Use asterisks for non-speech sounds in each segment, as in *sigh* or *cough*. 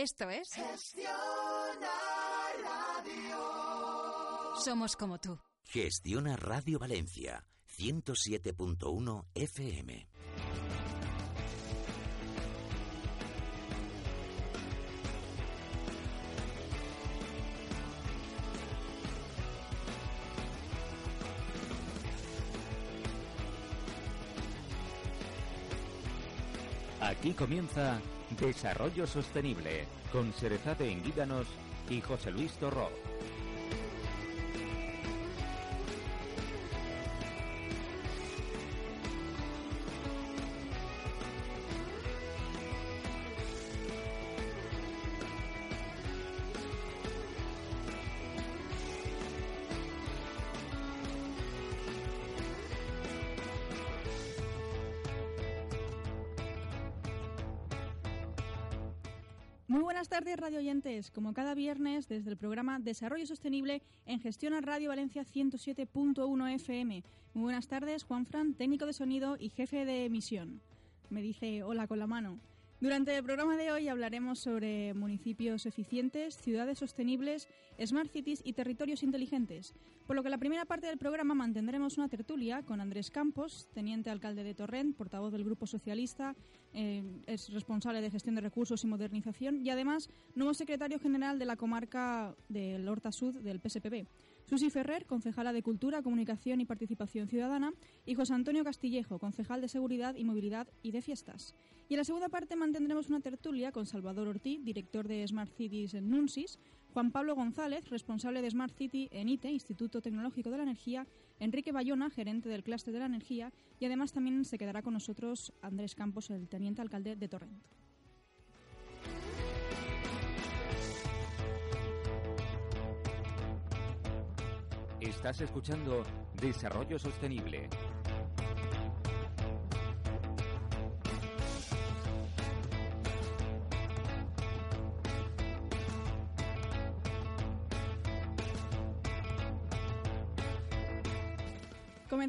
Esto es Gestiona Radio. Somos como tú. Gestiona Radio Valencia 107.1 FM. Aquí comienza Desarrollo Sostenible con Serezade Enguídanos y José Luis Torró. Radio oyentes. Como cada viernes, desde el programa Desarrollo Sostenible en Gestión a Radio Valencia 107.1 FM. Muy buenas tardes, Juan Fran, técnico de sonido y jefe de emisión. Me dice hola con la mano. Durante el programa de hoy hablaremos sobre municipios eficientes, ciudades sostenibles, smart cities y territorios inteligentes. Por lo que la primera parte del programa mantendremos una tertulia con Andrés Campos, teniente alcalde de Torrent, portavoz del Grupo Socialista, eh, es responsable de gestión de recursos y modernización y además nuevo secretario general de la comarca del Horta Sud del PSPB. Susi Ferrer, concejala de Cultura, Comunicación y Participación Ciudadana, y José Antonio Castillejo, concejal de Seguridad y Movilidad y de Fiestas. Y en la segunda parte mantendremos una tertulia con Salvador Ortiz, director de Smart Cities en NUNSIS, Juan Pablo González, responsable de Smart City en ITE, Instituto Tecnológico de la Energía, Enrique Bayona, gerente del clúster de la energía, y además también se quedará con nosotros Andrés Campos, el teniente alcalde de Torrent. Estás escuchando Desarrollo Sostenible.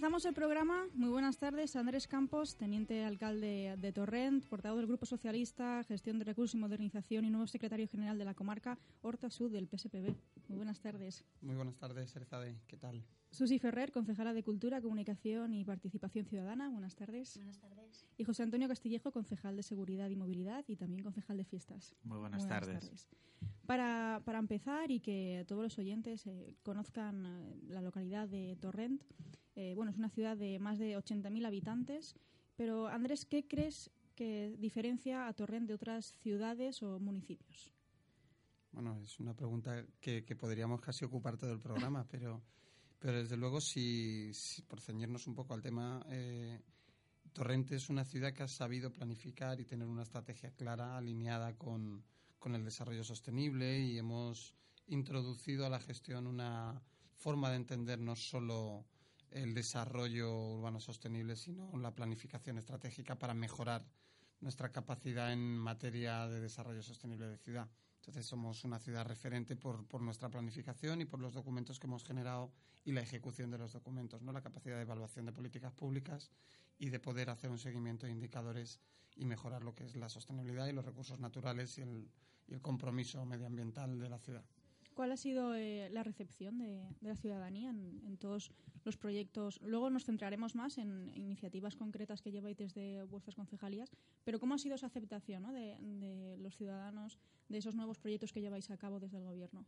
Comenzamos el programa. Muy buenas tardes, Andrés Campos, teniente alcalde de Torrent, portavoz del Grupo Socialista, Gestión de Recursos y Modernización y nuevo secretario general de la comarca Horta Sud del PSPB. Muy buenas tardes. Muy buenas tardes, Erzade. ¿Qué tal? Susi Ferrer, concejala de Cultura, Comunicación y Participación Ciudadana. Buenas tardes. Buenas tardes. Y José Antonio Castillejo, concejal de Seguridad y Movilidad y también concejal de Fiestas. Muy buenas, tardes. Para, para empezar y que todos los oyentes eh, conozcan eh, la localidad de Torrent, eh, bueno, es una ciudad de más de 80.000 habitantes, pero Andrés, ¿qué crees que diferencia a Torrent de otras ciudades o municipios? Bueno, es una pregunta que, que podríamos casi ocupar todo el programa, *laughs* pero, pero desde luego, si, si por ceñirnos un poco al tema, eh, Torrente es una ciudad que ha sabido planificar y tener una estrategia clara, alineada con, con el desarrollo sostenible y hemos introducido a la gestión una forma de entender no solo el desarrollo urbano sostenible, sino la planificación estratégica para mejorar nuestra capacidad en materia de desarrollo sostenible de ciudad. Entonces somos una ciudad referente por, por, nuestra planificación y por los documentos que hemos generado y la ejecución de los documentos, no la capacidad de evaluación de políticas públicas y de poder hacer un seguimiento de indicadores y mejorar lo que es la sostenibilidad y los recursos naturales y el, y el compromiso medioambiental de la ciudad. ¿Cuál ha sido eh, la recepción de, de la ciudadanía en, en, todos los proyectos? Luego nos centraremos más en iniciativas concretas que lleváis desde vuestras concejalías, pero ¿cómo ha sido esa aceptación ¿no? de, de, los ciudadanos de esos nuevos proyectos que lleváis a cabo desde el Gobierno?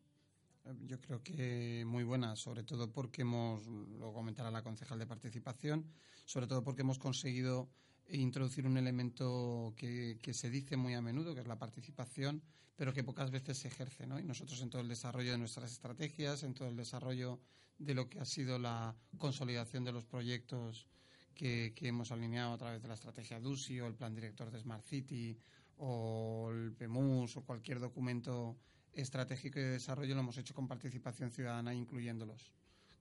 Yo creo que muy buena, sobre todo porque hemos, lo comentará la concejal de participación, sobre todo porque hemos conseguido introducir un elemento que, que, se dice muy a menudo, que es la participación, pero que pocas veces se ejerce. ¿no? Y nosotros en todo el desarrollo de nuestras estrategias, en todo el desarrollo de lo que ha sido la consolidación de los proyectos que, que hemos alineado a través de la estrategia DUSI o el plan director de Smart City o el PEMUS o cualquier documento estratégico y de desarrollo lo hemos hecho con participación ciudadana, incluyéndolos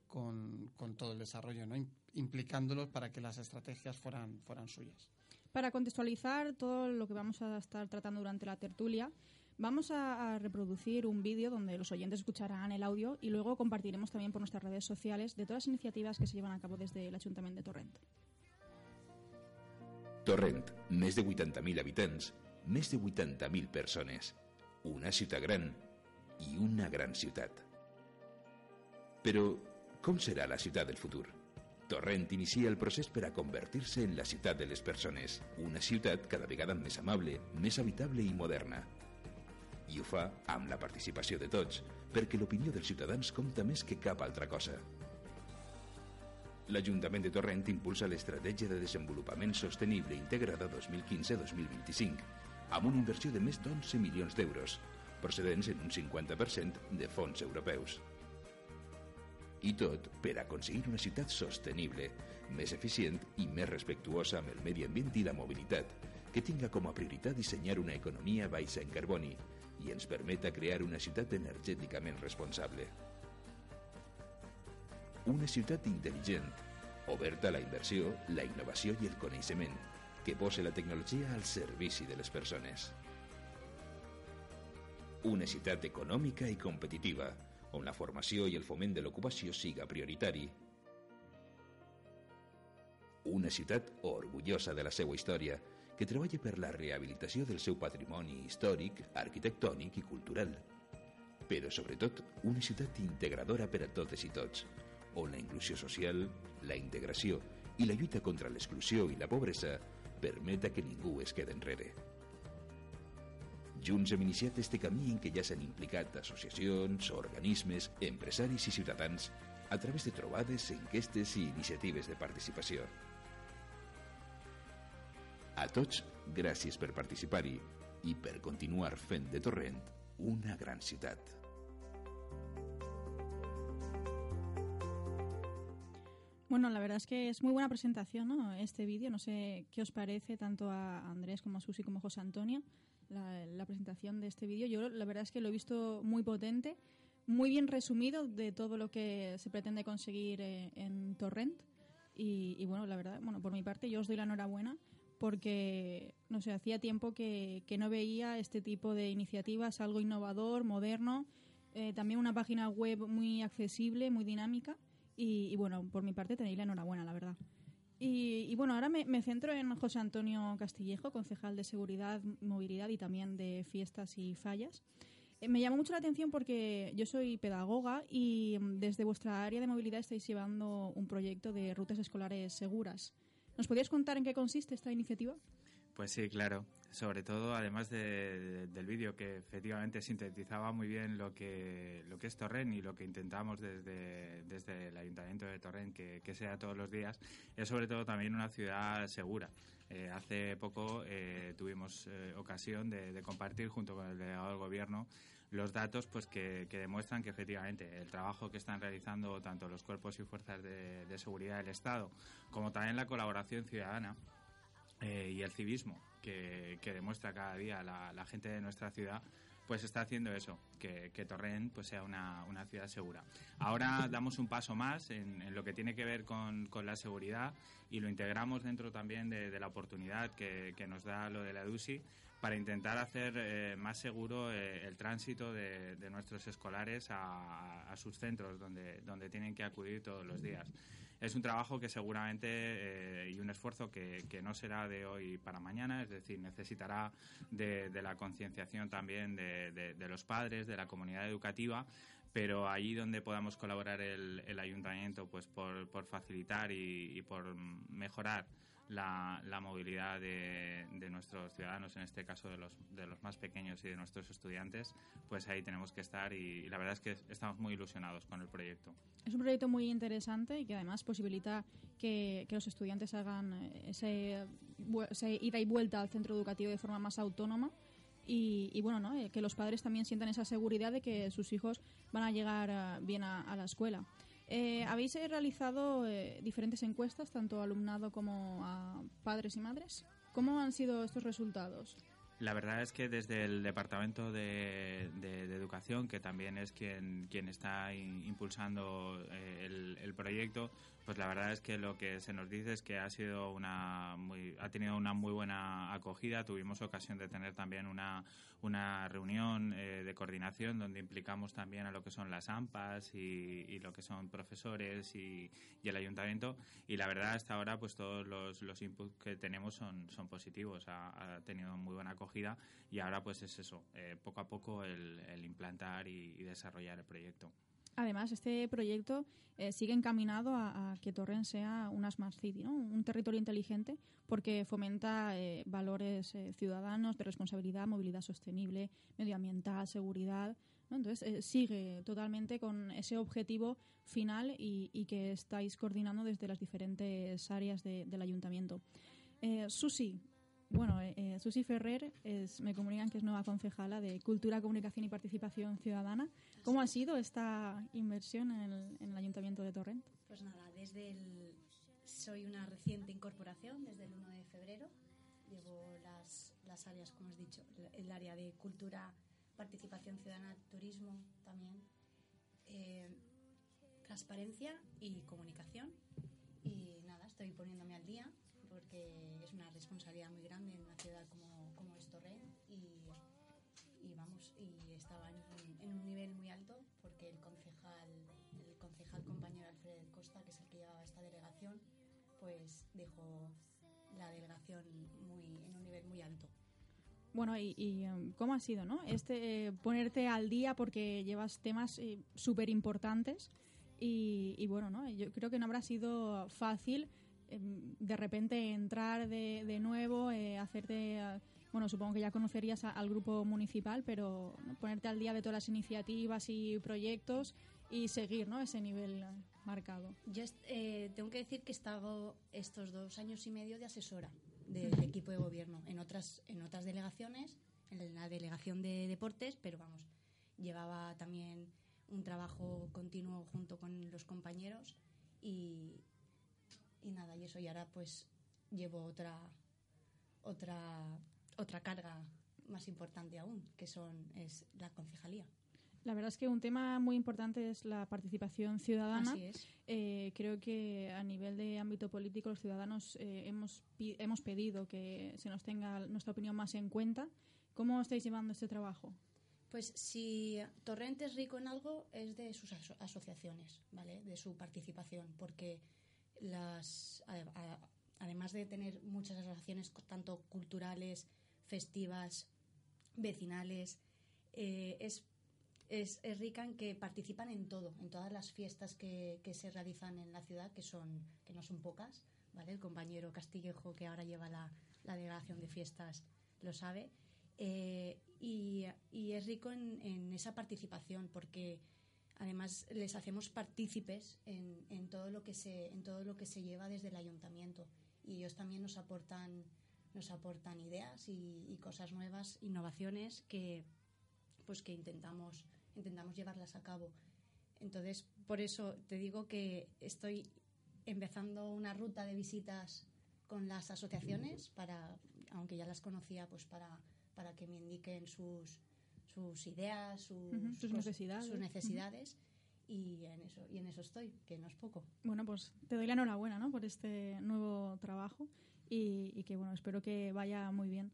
con, con todo el desarrollo, ¿no? implicándolos para que las estrategias fueran, fueran suyas. Para contextualizar todo lo que vamos a estar tratando durante la tertulia, vamos a, reproducir un vídeo donde los oyentes escucharán el audio y luego compartiremos también por nuestras redes sociales de todas las iniciativas que se llevan a cabo desde el Ayuntamiento de Torrent. Torrent, més de 80.000 habitants, més de 80.000 persones. una ciutat gran i una gran ciutat. Però com serà la ciutat del futur? Torrent inicia el procés per convertir-se en la ciutat de les persones, una ciutat cada vegada més amable, més habitable i moderna. I ho fa amb la participació de tots, perquè l'opinió dels ciutadans compta més que cap altra cosa. L'Ajuntament de Torrent impulsa l'Estratègia de Desenvolupament Sostenible Integrada 2015-2025, amb una inversió de més d'11 milions d'euros, procedents en un 50% de fons europeus. I tot per aconseguir una ciutat sostenible, més eficient i més respectuosa amb el medi ambient i la mobilitat, que tinga com a prioritat dissenyar una economia baixa en carboni i ens permeta crear una ciutat energèticament responsable. Una ciutat intel·ligent, oberta a la inversió, la innovació i el coneixement, que posa la tecnologia al servici de les persones. Una ciutat econòmica i competitiva, on la formació i el foment de l'ocupació siga prioritari. Una ciutat orgullosa de la seva història, que treballa per la rehabilitació del seu patrimoni històric, arquitectònic i cultural. Però, sobretot, una ciutat integradora per a totes i tots, on la inclusió social, la integració i la lluita contra l'exclusió i la pobresa permeta que ningú es quede enrere. Junts hem iniciat este camí en què ja s'han implicat associacions, organismes, empresaris i ciutadans a través de trobades, enquestes i iniciatives de participació. A tots, gràcies per participar-hi i per continuar fent de Torrent una gran ciutat. Bueno, la verdad es que es muy buena presentación, ¿no? Este vídeo, no sé qué os parece tanto a Andrés como a Susi como a José Antonio, la, presentación de este vídeo. Yo la verdad es que lo he visto muy potente, muy bien resumido de todo lo que se pretende conseguir eh, en Torrent. Y, bueno, la verdad, bueno, por mi parte yo os doy la enhorabuena porque, no sé, hacía tiempo que, no veía este tipo de iniciativas, algo innovador, moderno, eh, también una página web muy accesible, muy dinámica y, bueno, por mi parte tenéis la enhorabuena, la verdad. Y, bueno, ahora me, centro en José Antonio Castillejo, concejal de Seguridad, Movilidad y también de Fiestas y Fallas. Eh, me llamó mucho la atención porque yo soy pedagoga y mm, desde vuestra área de movilidad estáis llevando un proyecto de rutas escolares seguras. ¿Nos podrías contar en qué consiste esta iniciativa? Pues sí, claro. Sobre todo, además del vídeo que efectivamente sintetizaba muy bien lo que, lo que es Torrent y lo que intentamos desde, desde el Ayuntamiento de Torrent que, sea todos los días, es sobre todo también una ciudad segura. Eh, hace poco eh, tuvimos eh, ocasión de, compartir junto con el delegado del Gobierno los datos pues que, demuestran que efectivamente el trabajo que están realizando tanto los cuerpos y fuerzas de, de seguridad del Estado como también la colaboración ciudadana eh, y el civismo que, demuestra cada día la, gente de nuestra ciudad, pues está haciendo eso, que, Torrent pues sea una, ciudad segura. Ahora damos un paso más en, lo que tiene que ver con, la seguridad y lo integramos dentro también de, la oportunidad que, nos da lo de la EDUSI para intentar hacer eh, más seguro eh, el tránsito de, nuestros escolares a, a, sus centros donde, donde tienen que acudir todos los días. Es un trabajo que seguramente eh, y un esfuerzo que, no será de hoy para mañana, es decir, necesitará de, la concienciación también de, los padres, de la comunidad educativa, pero allí donde podamos colaborar el, ayuntamiento pues por, facilitar y por mejorar la, la movilidad de, de, nuestros ciudadanos, en este caso de los, de los más pequeños y de nuestros estudiantes, pues ahí tenemos que estar y, la verdad es que estamos muy ilusionados con el proyecto. Es un proyecto muy interesante y que además posibilita que, que los estudiantes hagan ese, ese, ida y vuelta al centro educativo de forma más autónoma. Y, y, bueno, ¿no? Eh, que los padres también sientan esa seguridad de que sus hijos van a llegar eh, bien a, a la escuela. Eh, habéis realizado eh, diferentes encuestas, tanto a alumnado como a padres y madres. ¿Cómo han sido estos resultados? La verdad es que desde el Departamento de, Educación, que también es quien, quien está impulsando eh, el, proyecto, pues la verdad es que lo que se nos dice es que ha sido una muy, ha tenido una muy buena acogida. Tuvimos ocasión de tener también una, una reunión eh, de coordinación donde implicamos también a lo que son las AMPAs y, lo que son profesores y, el ayuntamiento. Y la verdad hasta ahora pues todos los, los inputs que tenemos son, son positivos. Ha, tenido muy buena acogida y ahora pues es eso, eh, poco a poco el, implantar y, desarrollar el proyecto. Además, este proyecto eh, sigue encaminado a, que Torrent sea una Smart City, ¿no? un territorio inteligente, porque fomenta eh, valores ciudadanos de responsabilidad, movilidad sostenible, medioambiental, seguridad. Entonces, sigue totalmente con ese objetivo final y, que estáis coordinando desde las diferentes áreas del ayuntamiento. Susi, bueno, eh, eh, Susi Ferrer es, me comunican que es nueva concejala de Cultura, Comunicación y Participación Ciudadana. ¿Cómo ha sido esta inversión en el, Ayuntamiento de Torrent? Pues nada, desde el, soy una reciente incorporación desde el 1 de febrero. Llevo las, las áreas, como has dicho, el, área de cultura, participación ciudadana, turismo también, eh, transparencia y comunicación. Y nada, estoy poniéndome al día porque es una responsabilidad muy grande en una ciudad como, como es Torrent y, y vamos, y estaba en, un nivel muy alto porque el concejal, el concejal compañero Alfred Costa, que es el que llevaba esta delegación, pues dejó la delegación muy, en un nivel muy alto. Bueno, y, um, cómo ha sido, ¿no? Este eh, ponerte al día porque llevas temas eh, súper importantes y, y, bueno, ¿no? Yo creo que no habrá sido fácil Em, de repente entrar de, de nuevo, eh, hacerte, bueno, supongo que ya conocerías al grupo municipal, pero ponerte al día de todas las iniciativas y proyectos y seguir, ¿no? Ese nivel marcado. Yo eh, tengo que decir que he estado estos dos años y medio de asesora del equipo de gobierno en otras, en otras delegaciones, en la delegación de deportes, pero vamos, llevaba también un trabajo continuo junto con los compañeros y, y nada, y eso, y ahora pues llevo otra, otra, otra carga más importante aún, que son, es la concejalía. La verdad es que un tema muy importante es la participación ciudadana. Así es. Eh, creo que a nivel de ámbito político los ciudadanos eh, hemos, hemos pedido que se nos tenga nuestra opinión más en cuenta. ¿Cómo estáis llevando este trabajo? Pues si Torrente es rico en algo es de sus asociaciones, ¿vale? De su participación, porque las, además de tener muchas asociaciones tanto culturales, festivas, vecinales, eh, es, es, es, rica en que participan en todo, en todas las fiestas que, que, se realizan en la ciudad, que, son, que no son pocas, ¿vale? El compañero Castillejo, que ahora lleva la, la delegación de fiestas, lo sabe. Eh, y, y, es rico en, en esa participación porque Además, les hacemos partícipes en, todo lo que se, en todo lo que se lleva desde el ayuntamiento y ellos también nos aportan, nos aportan ideas y, cosas nuevas, innovaciones que, pues que intentamos, intentamos llevarlas a cabo. Entonces, por eso te digo que estoy empezando una ruta de visitas con las asociaciones para, aunque ya las conocía, pues para, para que me indiquen sus, sus ideas, sus, necesidades, sus necesidades y, en eso, y en eso estoy, que no es poco. Bueno, pues te doy la enhorabuena ¿no? por este nuevo trabajo y, que bueno, espero que vaya muy bien.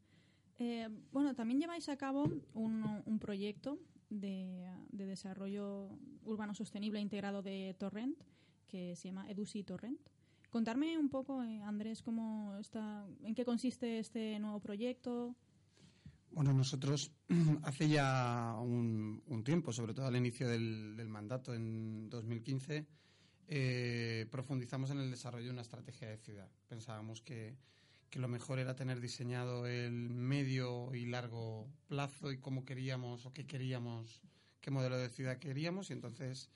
Eh, bueno, también lleváis a cabo un, un proyecto de, de, desarrollo urbano sostenible integrado de Torrent que se llama EDUSI Torrent. Contarme un poco, eh, Andrés, cómo está, en qué consiste este nuevo proyecto. Bueno, nosotros *clears throat* hace ya un, tiempo, sobre todo al inicio del, mandato en 2015, eh, profundizamos en el desarrollo de una estrategia de ciudad. Pensábamos que, que, lo mejor era tener diseñado el medio y largo plazo y cómo queríamos o qué queríamos, qué modelo de ciudad queríamos y entonces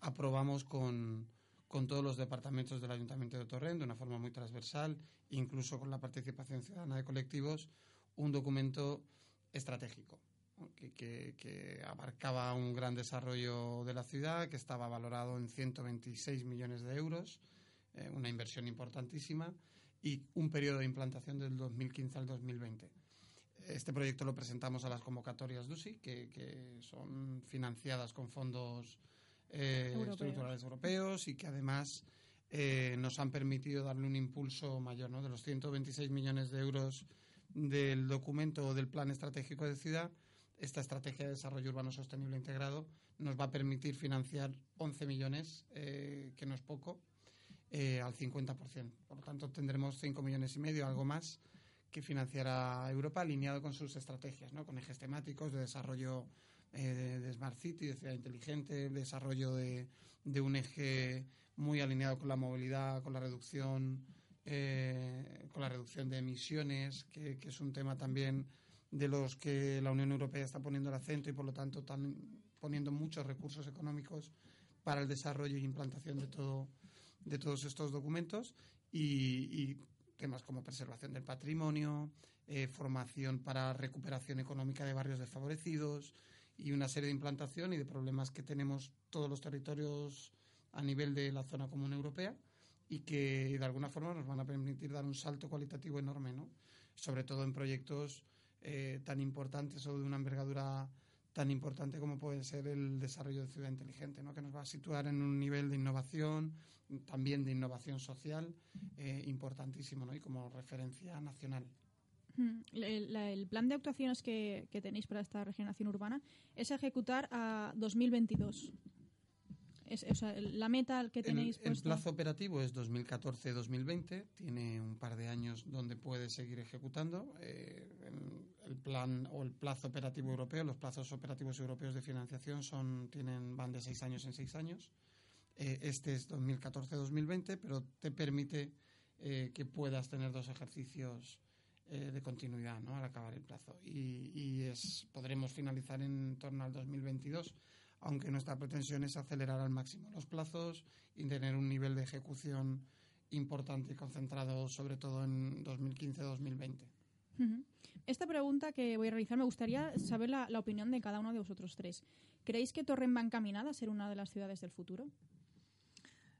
aprobamos con, con todos los departamentos del Ayuntamiento de Torrent de una forma muy transversal, incluso con la participación ciudadana de colectivos, un documento estratégico que, abarcaba un gran desarrollo de la ciudad, que estaba valorado en 126 millones de euros, eh, una inversión importantísima, y un periodo de implantación del 2015 al 2020. Este proyecto lo presentamos a las convocatorias DUSI, que, son financiadas con fondos eh, estructurales europeos y que además eh, nos han permitido darle un impulso mayor. ¿no? De los 126 millones de euros del documento del Plan Estratégico de Ciudad, esta Estrategia de Desarrollo Urbano Sostenible Integrado nos va a permitir financiar 11 millones, eh, que no es poco, eh, al 50%. Por lo tanto, tendremos 5 millones y medio, algo más, que financiara Europa alineado con sus estrategias, ¿no? con ejes temáticos de desarrollo eh, de, Smart City, de ciudad inteligente, desarrollo de, de, un eje muy alineado con la movilidad, con la reducción, eh, con la reducción de emisiones, que, es un tema también de los que la Unión Europea está poniendo el acento y por lo tanto están poniendo muchos recursos económicos para el desarrollo y implantación de todo de todos estos documentos y, temas como preservación del patrimonio, eh, formación para recuperación económica de barrios desfavorecidos, y una serie de implantación y de problemas que tenemos todos los territorios a nivel de la zona común europea y que de alguna forma nos van a permitir dar un salto cualitativo enorme, ¿no? sobre todo en proyectos eh, tan importantes o de una envergadura tan importante como puede ser el desarrollo de ciudad inteligente, ¿no? que nos va a situar en un nivel de innovación, también de innovación social, eh, importantísimo ¿no? y como referencia nacional. El, plan de actuaciones que, tenéis para esta regeneración urbana es ejecutar a 2022. Es, o sea, la meta que tenéis el, el plazo operativo es 2014-2020 tiene un par de años donde puede seguir ejecutando eh, el plan o el plazo operativo europeo los plazos operativos europeos de financiación son tienen van de seis años en seis años eh, este es 2014-2020 pero te permite eh, que puedas tener dos ejercicios eh, de continuidad ¿no? al acabar el plazo. Y, es, podremos finalizar en torno al 2022, aunque nuestra pretensión es acelerar al máximo los plazos y tener un nivel de ejecución importante y concentrado sobre todo en 2015-2020. Esta pregunta que voy a realizar me gustaría saber la, la opinión de cada uno de vosotros tres. ¿Creéis que Torren va encaminada a ser una de las ciudades del futuro?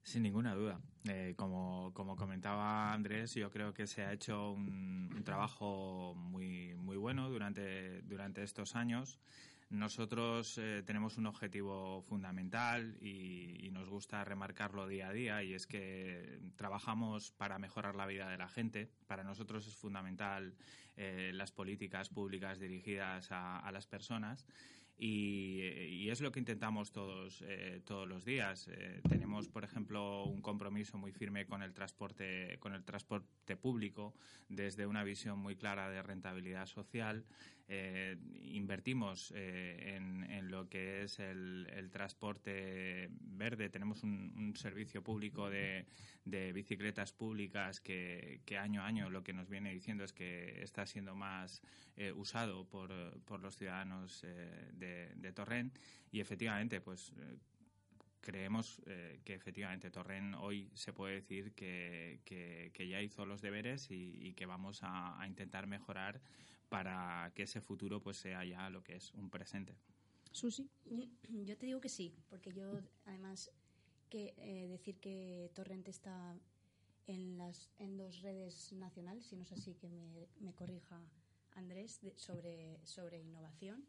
Sin ninguna duda. Eh, como, comentaba Andrés, yo creo que se ha hecho un, trabajo muy, muy bueno durante, durante estos años. Nosotros eh, tenemos un objetivo fundamental y, nos gusta remarcarlo día a día y es que trabajamos para mejorar la vida de la gente. Para nosotros es fundamental eh, las políticas públicas dirigidas a, las personas y, es lo que intentamos todos, eh, todos los días. Tenemos, por ejemplo, un compromiso muy firme con el transporte, con el transporte público desde una visión muy clara de rentabilidad social eh, invertimos eh, en, lo que es el, transporte verde. Tenemos un, servicio público de, bicicletas públicas que, año a año lo que nos viene diciendo es que está siendo más eh, usado por, los ciudadanos de, de y efectivamente pues creemos que efectivamente Torrent hoy se puede decir que, ya hizo los deberes y, que vamos a, intentar mejorar para que ese futuro pues sea ya lo que es un presente. Susi. Yo te digo que sí, porque yo además que eh, decir que Torrente está en las en dos redes nacionales, si no es así que me, corrija Andrés sobre sobre innovación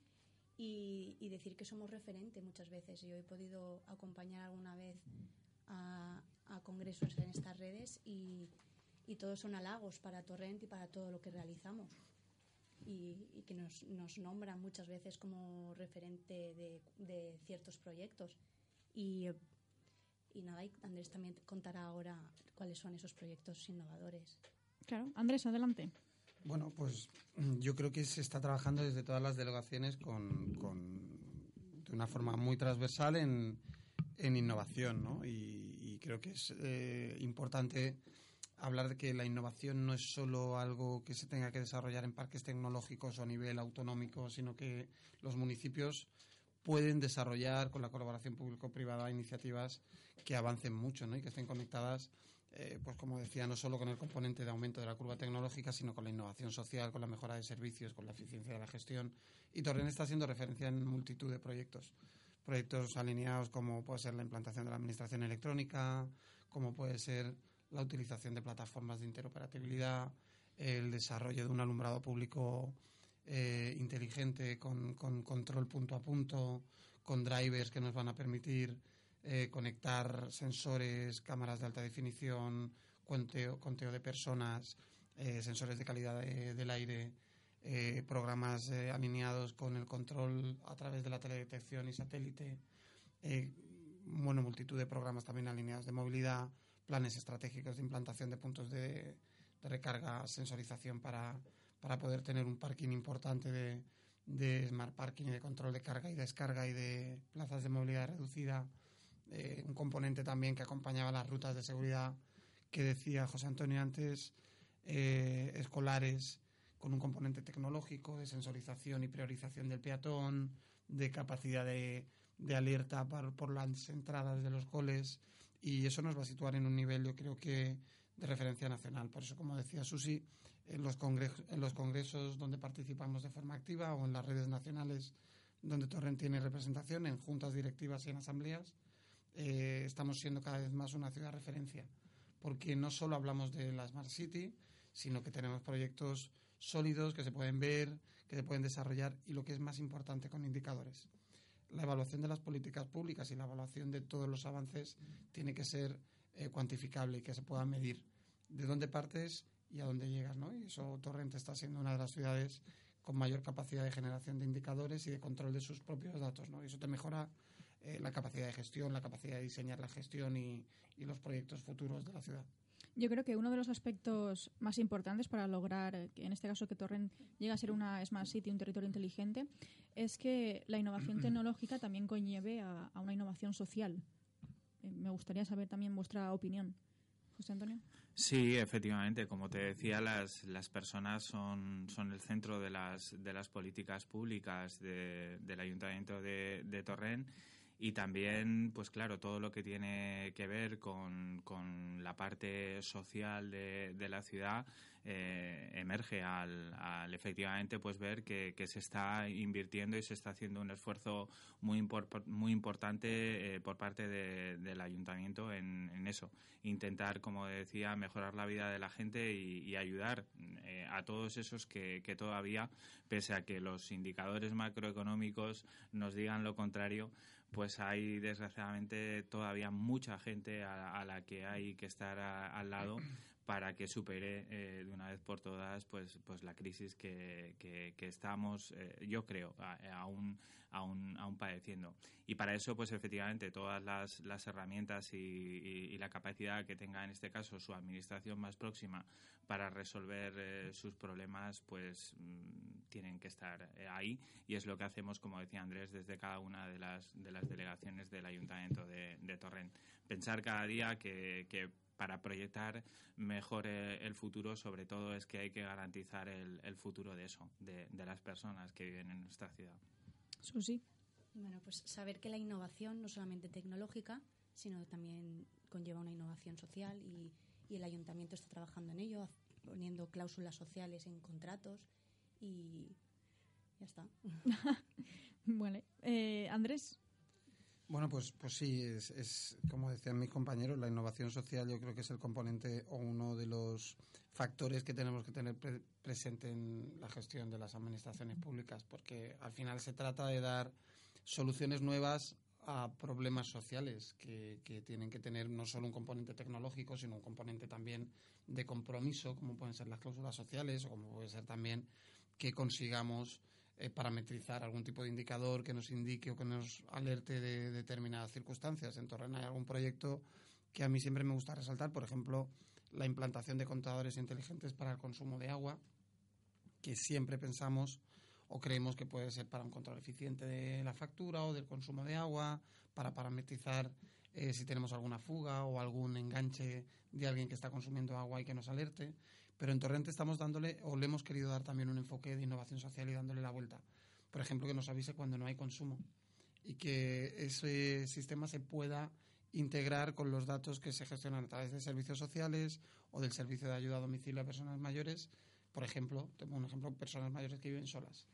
y, decir que somos referente muchas veces. Yo he podido acompañar alguna vez a, a congresos en estas redes y, y todos son halagos para Torrent y para todo lo que realizamos y, que nos, nos nombran muchas veces como referente de, ciertos proyectos. Y, y nada, Andrés también contará ahora cuáles son esos proyectos innovadores. Claro, Andrés, adelante. Bueno, pues yo creo que se está trabajando desde todas las delegaciones con, con de una forma muy transversal en, en innovación, ¿no? Y, creo que es eh, importante hablar de que la innovación no es solo algo que se tenga que desarrollar en parques tecnológicos o a nivel autonómico, sino que los municipios pueden desarrollar con la colaboración público-privada iniciativas que avancen mucho ¿no? y que estén conectadas, eh, pues como decía, no solo con el componente de aumento de la curva tecnológica, sino con la innovación social, con la mejora de servicios, con la eficiencia de la gestión. Y Torren está siendo referencia en multitud de proyectos. Proyectos alineados como puede ser la implantación de la administración electrónica, como puede ser la utilización de plataformas de interoperabilidad, el desarrollo de un alumbrado público eh, inteligente con, control punto a punto, con drivers que nos van a permitir eh, conectar sensores, cámaras de alta definición, conteo, conteo de personas, eh, sensores de calidad del aire, programas alineados con el control a través de la teledetección y satélite, bueno, multitud de programas también alineados de movilidad, planes estratégicos de implantación de puntos de, recarga, sensorización para, para poder tener un parking importante de, smart parking y de control de carga y descarga y de plazas de movilidad reducida. Eh, un componente también que acompañaba las rutas de seguridad que decía José Antonio antes, eh, escolares con un componente tecnológico de sensorización y priorización del peatón, de capacidad de, de alerta por, por, las entradas de los coles y eso nos va a situar en un nivel, yo creo que, de referencia nacional. Por eso, como decía Susi, en los, congresos, en los congresos donde participamos de forma activa o en las redes nacionales donde Torrent tiene representación, en juntas directivas y en asambleas, eh, estamos siendo cada vez más una ciudad referencia. Porque no solo hablamos de la Smart City, sino que tenemos proyectos sólidos que se pueden ver, que se pueden desarrollar y lo que es más importante con indicadores. La evaluación de las políticas públicas y la evaluación de todos los avances tiene que ser eh, cuantificable y que se pueda medir de dónde partes y a dónde llegas, ¿no? Y eso Torrente está siendo una de las ciudades con mayor capacidad de generación de indicadores y de control de sus propios datos, ¿no? Y eso te mejora eh, la capacidad de gestión, la capacidad de diseñar la gestión y, y los proyectos futuros de la ciudad. Yo creo que uno de los aspectos más importantes para lograr, en este caso, que Torrent llegue a ser una Smart City, un territorio inteligente, es que la innovación *clears throat* tecnológica también conlleve a, a una innovación social. Eh, me gustaría saber también vuestra opinión. José Antonio. Sí, efectivamente. Como te decía, las, las personas son, son el centro de las, de las políticas públicas de, del Ayuntamiento de, de Torrent y también, pues claro, todo lo que tiene que ver con, con la parte social de, la ciudad eh, emerge al, al, efectivamente pues ver que, se está invirtiendo y se está haciendo un esfuerzo muy, muy importante eh, por parte de, del ayuntamiento en, eso. Intentar, como decía, mejorar la vida de la gente y, ayudar eh, a todos esos que todavía, pese a que los indicadores macroeconómicos nos digan lo contrario, pues hay desgraciadamente todavía mucha gente a, a la que hay que estar a, al lado para que supere eh, de una vez por todas pues pues la crisis que, que, que estamos eh, yo creo aún aún aún padeciendo. Y para eso pues efectivamente todas las, las herramientas y, y, y, la capacidad que tenga en este caso su administración más próxima para resolver eh, sus problemas pues mmm, tienen que estar eh, ahí. Y es lo que hacemos como decía Andrés desde cada una de las de las delegaciones del ayuntamiento de, de Torrent. Pensar cada día que, que para proyectar mejor eh, el futuro, sobre todo es que hay que garantizar el, el futuro de eso, de, de, las personas que viven en nuestra ciudad. Susi. Bueno, pues saber que la innovación no solamente tecnológica, sino también conlleva una innovación social y, y el ayuntamiento está trabajando en ello, poniendo cláusulas sociales en contratos y ya está. *laughs* vale. Eh, Andrés. Bueno, pues, pues sí, es, es, como decían mis compañeros, la innovación social yo creo que es el componente o uno de los factores que tenemos que tener pre presente en la gestión de las administraciones públicas, porque al final se trata de dar soluciones nuevas a problemas sociales que, que tienen que tener no solo un componente tecnológico, sino un componente también de compromiso, como pueden ser las cláusulas sociales o como puede ser también que consigamos eh, parametrizar algún tipo de indicador que nos indique o que nos alerte de, de determinadas circunstancias. En Torrent hay algún proyecto que a mí siempre me gusta resaltar, por ejemplo, la implantación de contadores inteligentes para el consumo de agua, que siempre pensamos o creemos que puede ser para un control eficiente de la factura o del consumo de agua, para parametrizar eh, si tenemos alguna fuga o algún enganche de alguien que está consumiendo agua y que nos alerte. Pero en Torrente estamos dándole, o le hemos querido dar también un enfoque de innovación social y dándole la vuelta. Por ejemplo, que nos avise cuando no hay consumo y que ese sistema se pueda integrar con los datos que se gestionan a través de servicios sociales o del servicio de ayuda a domicilio a personas mayores. Por ejemplo, tengo un ejemplo, personas mayores que viven solas.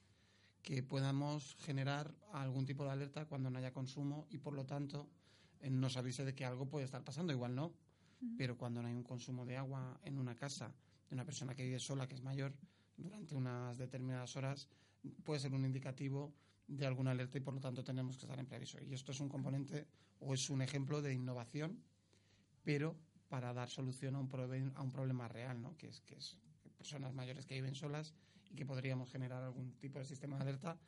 Que podamos generar algún tipo de alerta cuando no haya consumo y, por lo tanto, nos avise de que algo puede estar pasando. Igual no, pero cuando no hay un consumo de agua en una casa de una persona que vive sola, que es mayor, durante unas determinadas horas, puede ser un indicativo de alguna alerta y por lo tanto tenemos que estar en preaviso. Y esto es un componente o es un ejemplo de innovación, pero para dar solución a un, a un problema real, ¿no? que, es, que es personas mayores que viven solas y que podríamos generar algún tipo de sistema de alerta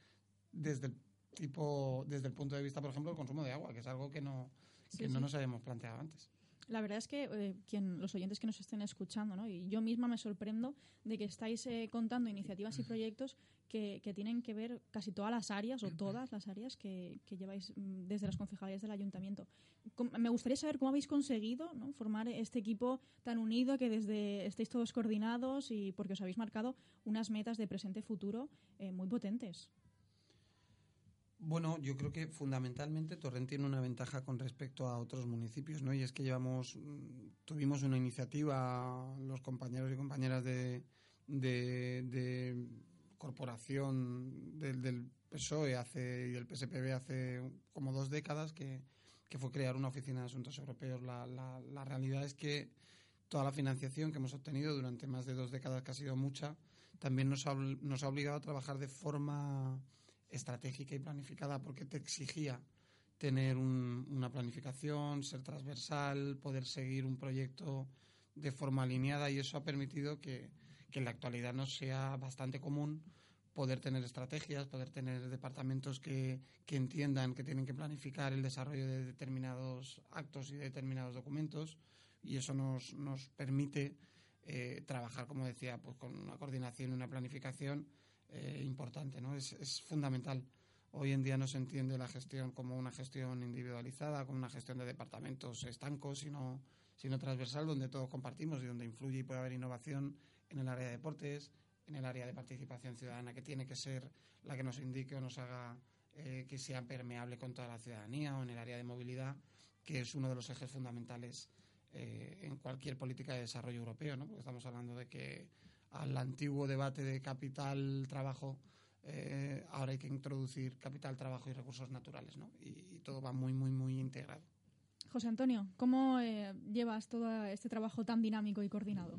desde el tipo desde el punto de vista, por ejemplo, del consumo de agua, que es algo que no, que sí, no nos habíamos planteado antes. La verdad es que eh, quien, los oyentes que nos estén escuchando, ¿no? y yo misma me sorprendo de que estáis eh, contando iniciativas y proyectos que, que, tienen que ver casi todas las áreas o todas las áreas que, que lleváis mm, desde las concejalías del ayuntamiento. Me gustaría saber cómo habéis conseguido ¿no? formar este equipo tan unido, que desde estéis todos coordinados y porque os habéis marcado unas metas de presente y futuro eh, muy potentes. Bueno, yo creo que fundamentalmente Torrent tiene una ventaja con respecto a otros municipios, ¿no? Y es que llevamos, mm, tuvimos una iniciativa, los compañeros y compañeras de, de, corporación del, del, PSOE hace, y del PSPB hace como dos décadas que, que fue crear una oficina de asuntos europeos. La, la, la realidad es que toda la financiación que hemos obtenido durante más de dos décadas, que ha sido mucha, también nos ha, nos ha obligado a trabajar de forma estratégica y planificada porque te exigía tener una planificación, ser transversal, poder seguir un proyecto de forma alineada y eso ha permitido que, en la actualidad nos sea bastante común poder tener estrategias, poder tener departamentos que, que entiendan que tienen que planificar el desarrollo de determinados actos y de determinados documentos y eso nos, nos permite eh, trabajar, como decía, pues con una coordinación y una planificación eh, importante, ¿no? Es, es, fundamental. Hoy en día no se entiende la gestión como una gestión individualizada, como una gestión de departamentos estancos, sino, sino transversal, donde todos compartimos y donde influye y puede haber innovación en el área de deportes, en el área de participación ciudadana, que tiene que ser la que nos indique o nos haga eh, que sea permeable con toda la ciudadanía, o en el área de movilidad, que es uno de los ejes fundamentales eh, en cualquier política de desarrollo europeo, ¿no? Porque estamos hablando de que al antiguo debate de capital-trabajo, eh, ahora hay que introducir capital, trabajo y recursos naturales, ¿no? Y, y todo va muy, muy, muy integrado. José Antonio, ¿cómo eh, llevas todo este trabajo tan dinámico y coordinado?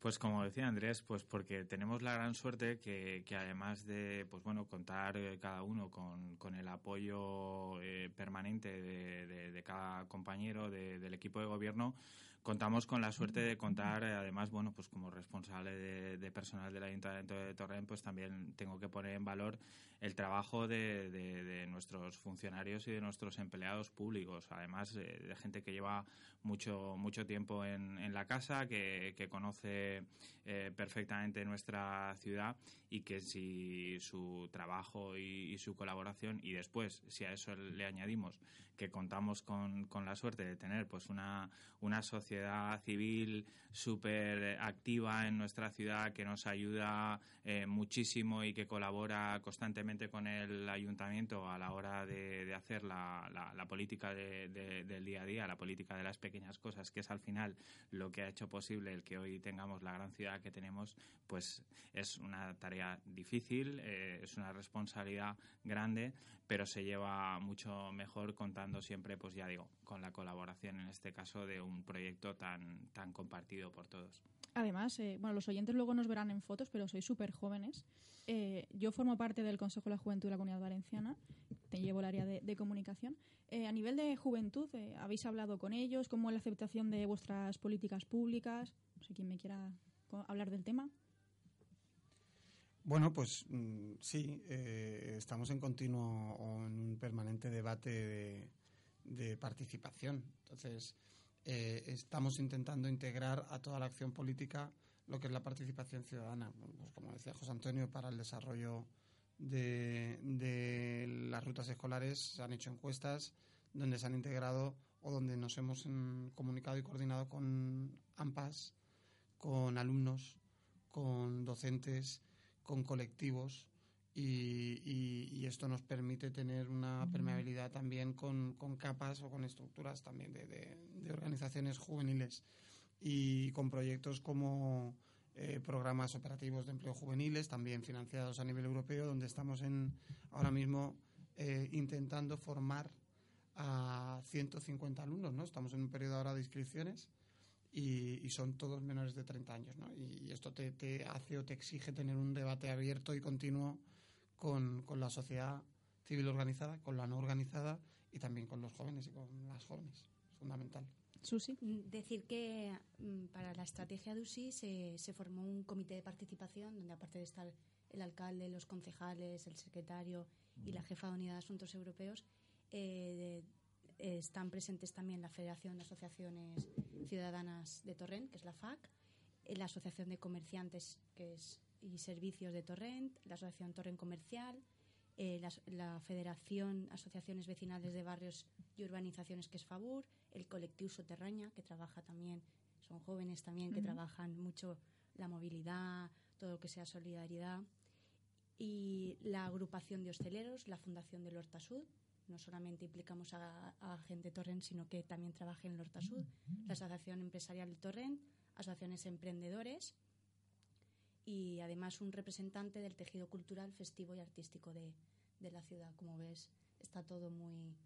Pues como decía Andrés, pues porque tenemos la gran suerte que, que además de pues bueno contar eh, cada uno con, con el apoyo eh, permanente de, de, de, cada compañero de, del equipo de gobierno, contamos con la suerte de contar, eh, además, bueno, pues como responsable de, de, personal del Ayuntamiento de Torrent, pues también tengo que poner en valor el trabajo de, de, nuestros funcionarios y de nuestros empleados públicos, además eh, de gente que lleva mucho mucho tiempo en, en la casa, que, que conoce eh, perfectamente nuestra ciudad y que si su trabajo y, y, su colaboración y después, si a eso le añadimos que contamos con, con la suerte de tener pues una, una sociedad civil súper activa en nuestra ciudad que nos ayuda eh, muchísimo y que colabora constantemente con el ayuntamiento a la hora de, hacer la, política de, del día a día, la política de las pequeñas cosas, que es al final lo que ha hecho posible el que hoy tengamos la gran ciudad que tenemos, pues es una tarea difícil, eh, es una responsabilidad grande, pero se lleva mucho mejor contando siempre, pues ya digo, con la colaboración en este caso de un proyecto tan, tan compartido por todos. Además, eh, bueno, los oyentes luego nos verán en fotos, pero sois súper jóvenes. Eh, yo formo parte del Consejo de la Juventud de la Comunidad Valenciana, te llevo el área de, comunicación. Eh, a nivel de juventud, eh, ¿habéis hablado con ellos? ¿Cómo es la aceptación de vuestras políticas públicas? No sé quién me quiera hablar del tema. Bueno, pues mm, sí, estamos en continuo o en un permanente debate de, de participación. Entonces, eh, estamos intentando integrar a toda la acción política lo que es la participación ciudadana. Pues como decía José Antonio, para el desarrollo de, las rutas escolares se han hecho encuestas donde se han integrado o donde nos hemos en, comunicado y coordinado con AMPAS, con alumnos, con docentes, con colectivos y, y, y, esto nos permite tener una permeabilidad también con, con capas o con estructuras también de, de, de, organizaciones juveniles y con proyectos como eh, programas operativos de empleo juveniles también financiados a nivel europeo donde estamos en ahora mismo eh, intentando formar a 150 alumnos ¿no? estamos en un periodo ahora de inscripciones y, y, son todos menores de 30 años. ¿no? Y, y esto te, te, hace o te exige tener un debate abierto y continuo con, con, la sociedad civil organizada, con la no organizada y también con los jóvenes y con las jóvenes. Es fundamental. Susi. Decir que mm, para la estrategia de USI se, se formó un comité de participación donde aparte de estar el alcalde, los concejales, el secretario y la jefa de unidad de asuntos europeos, eh, de, están presentes también la Federación de Asociaciones Ciudadanas de Torrent, que es la FAC, eh, la Asociación de Comerciantes que es, y Servicios de Torrent, la Asociación Torrent Comercial, eh, la, la, Federación Asociaciones Vecinales de Barrios y Urbanizaciones, que es FABUR, el colectivo Soterraña, que trabaja también, son jóvenes también que trabajan mucho la movilidad, todo lo que sea solidaridad, y la agrupación de hosteleros, la Fundación del Horta Sud, no solamente implicamos a, gente de Torrent, sino que también trabaja en el Horta Sud, la Asociación Empresarial de Torrent, asociaciones emprendedores y además un representante del tejido cultural, festivo y artístico de, de la ciudad. Como ves, está todo muy,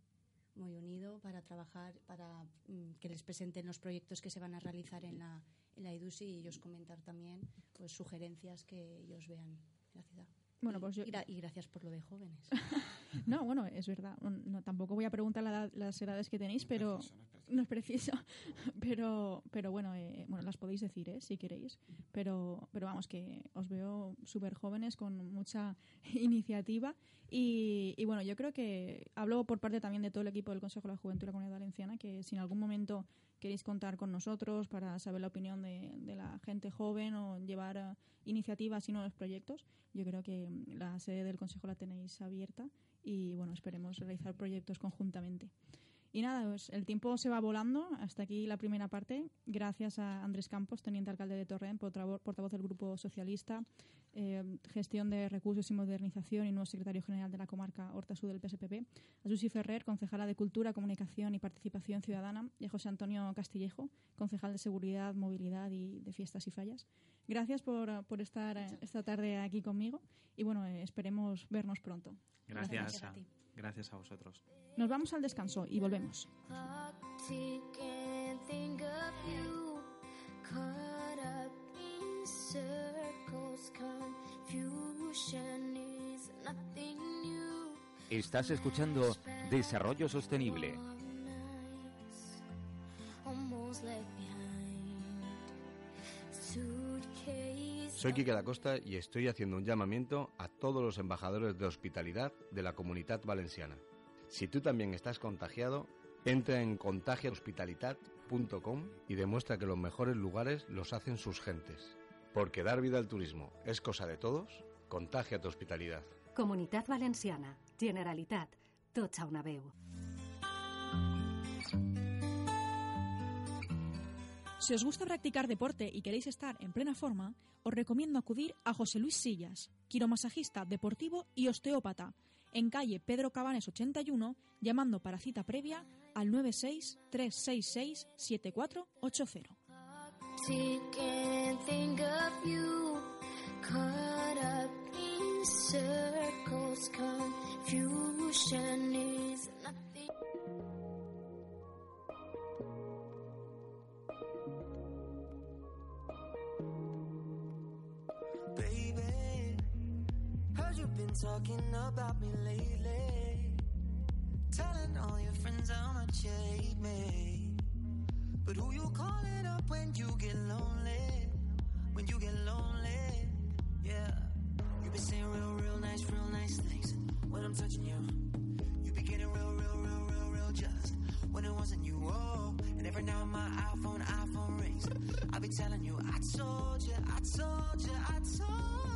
muy unido para trabajar, para mm, que les presenten los proyectos que se van a realizar en la, en la EDUSI y ellos comentar también pues, sugerencias que ellos vean en la ciudad. Bueno, pues y, y, gracias por lo de jóvenes. *laughs* no, bueno, es verdad. No, tampoco voy a preguntar las edades que tenéis, pero no es preciso. *laughs* pero, pero bueno, eh, bueno, las podéis decir, ¿eh? si queréis. Pero, pero vamos, que os veo súper jóvenes con mucha *laughs* iniciativa. Y, y, bueno, yo creo que hablo por parte también de todo el equipo del Consejo de la Juventud de la Comunidad Valenciana, que si en algún momento queréis contar con nosotros para saber la opinión de, la gente joven o llevar eh, iniciativas y nuevos proyectos, yo creo que mm, la sede del Consejo la tenéis abierta y bueno, esperemos realizar proyectos conjuntamente. Y nada, pues el tiempo se va volando. Hasta aquí la primera parte. Gracias a Andrés Campos, teniente alcalde de Torrent, portavoz del Grupo Socialista, eh, gestión de recursos y modernización y nuevo secretario general de la comarca Horta Sur del PSPP, a Susi Ferrer, concejala de Cultura, Comunicación y Participación Ciudadana, y a José Antonio Castillejo, concejal de Seguridad, Movilidad y de Fiestas y Fallas. Gracias por, estar eh, esta tarde aquí conmigo y bueno, eh, esperemos vernos pronto. Gracias, a, gracias a vosotros. Nos vamos al descanso y volvemos. Estás escuchando Desarrollo Sostenible. Soy Quique da Costa y estoy haciendo un llamamiento a todos los embajadores de hospitalidad de la comunidad valenciana. Si tú también estás contagiado, entra en contagiahospitalitat.com y demuestra que los mejores lugares los hacen sus gentes. Porque dar vida al turismo es cosa de todos, contagia tu hospitalidad. Comunidad Valenciana, Generalitat, tots una. Si os gusta practicar deporte y queréis estar en plena forma, os recomiendo acudir a José Luis Sillas, quiromasajista deportivo y osteópata, en calle Pedro Cabanes 81, llamando para cita previa al 96 366 7480. Talking about me lately. Telling all your friends how much you hate me. But who you calling up when you get lonely? When you get lonely, yeah. You be saying real, real nice, real nice things when I'm touching you. You be getting real, real, real, real, real just when it wasn't you. Oh, and every now and my iPhone, iPhone rings. I be telling you, I told you, I told you, I told you.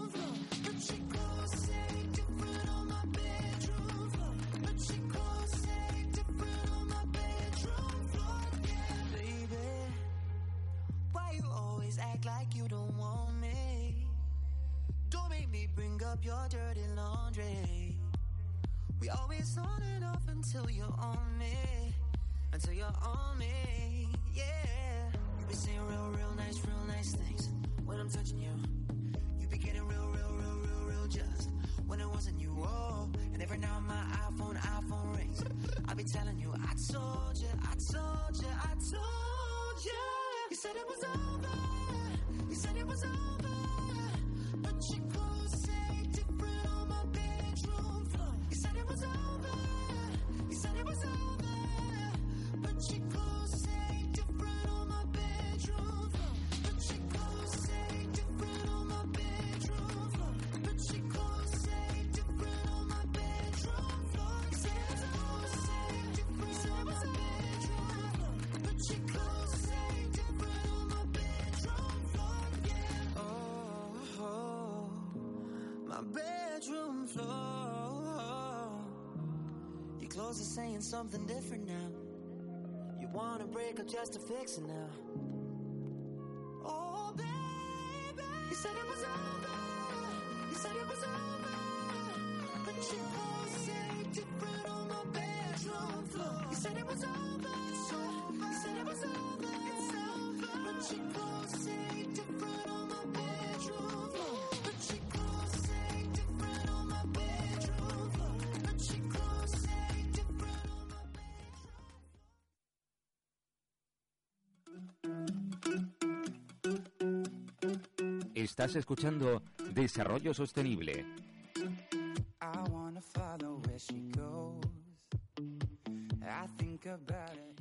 up your dirty laundry. We always on and off until you're on me. Until you're on me, yeah. You be saying real, real nice, real nice things when I'm touching you. You be getting real, real, real, real, real just when it wasn't you. Oh, and every now my iPhone, iPhone rings. I be telling you, I told you, I told you, I told you. You said it was over. You said it was over. But your clothes Clothes are saying something different now. You wanna break up just to fix it now. Estás escuchando Desarrollo Sostenible.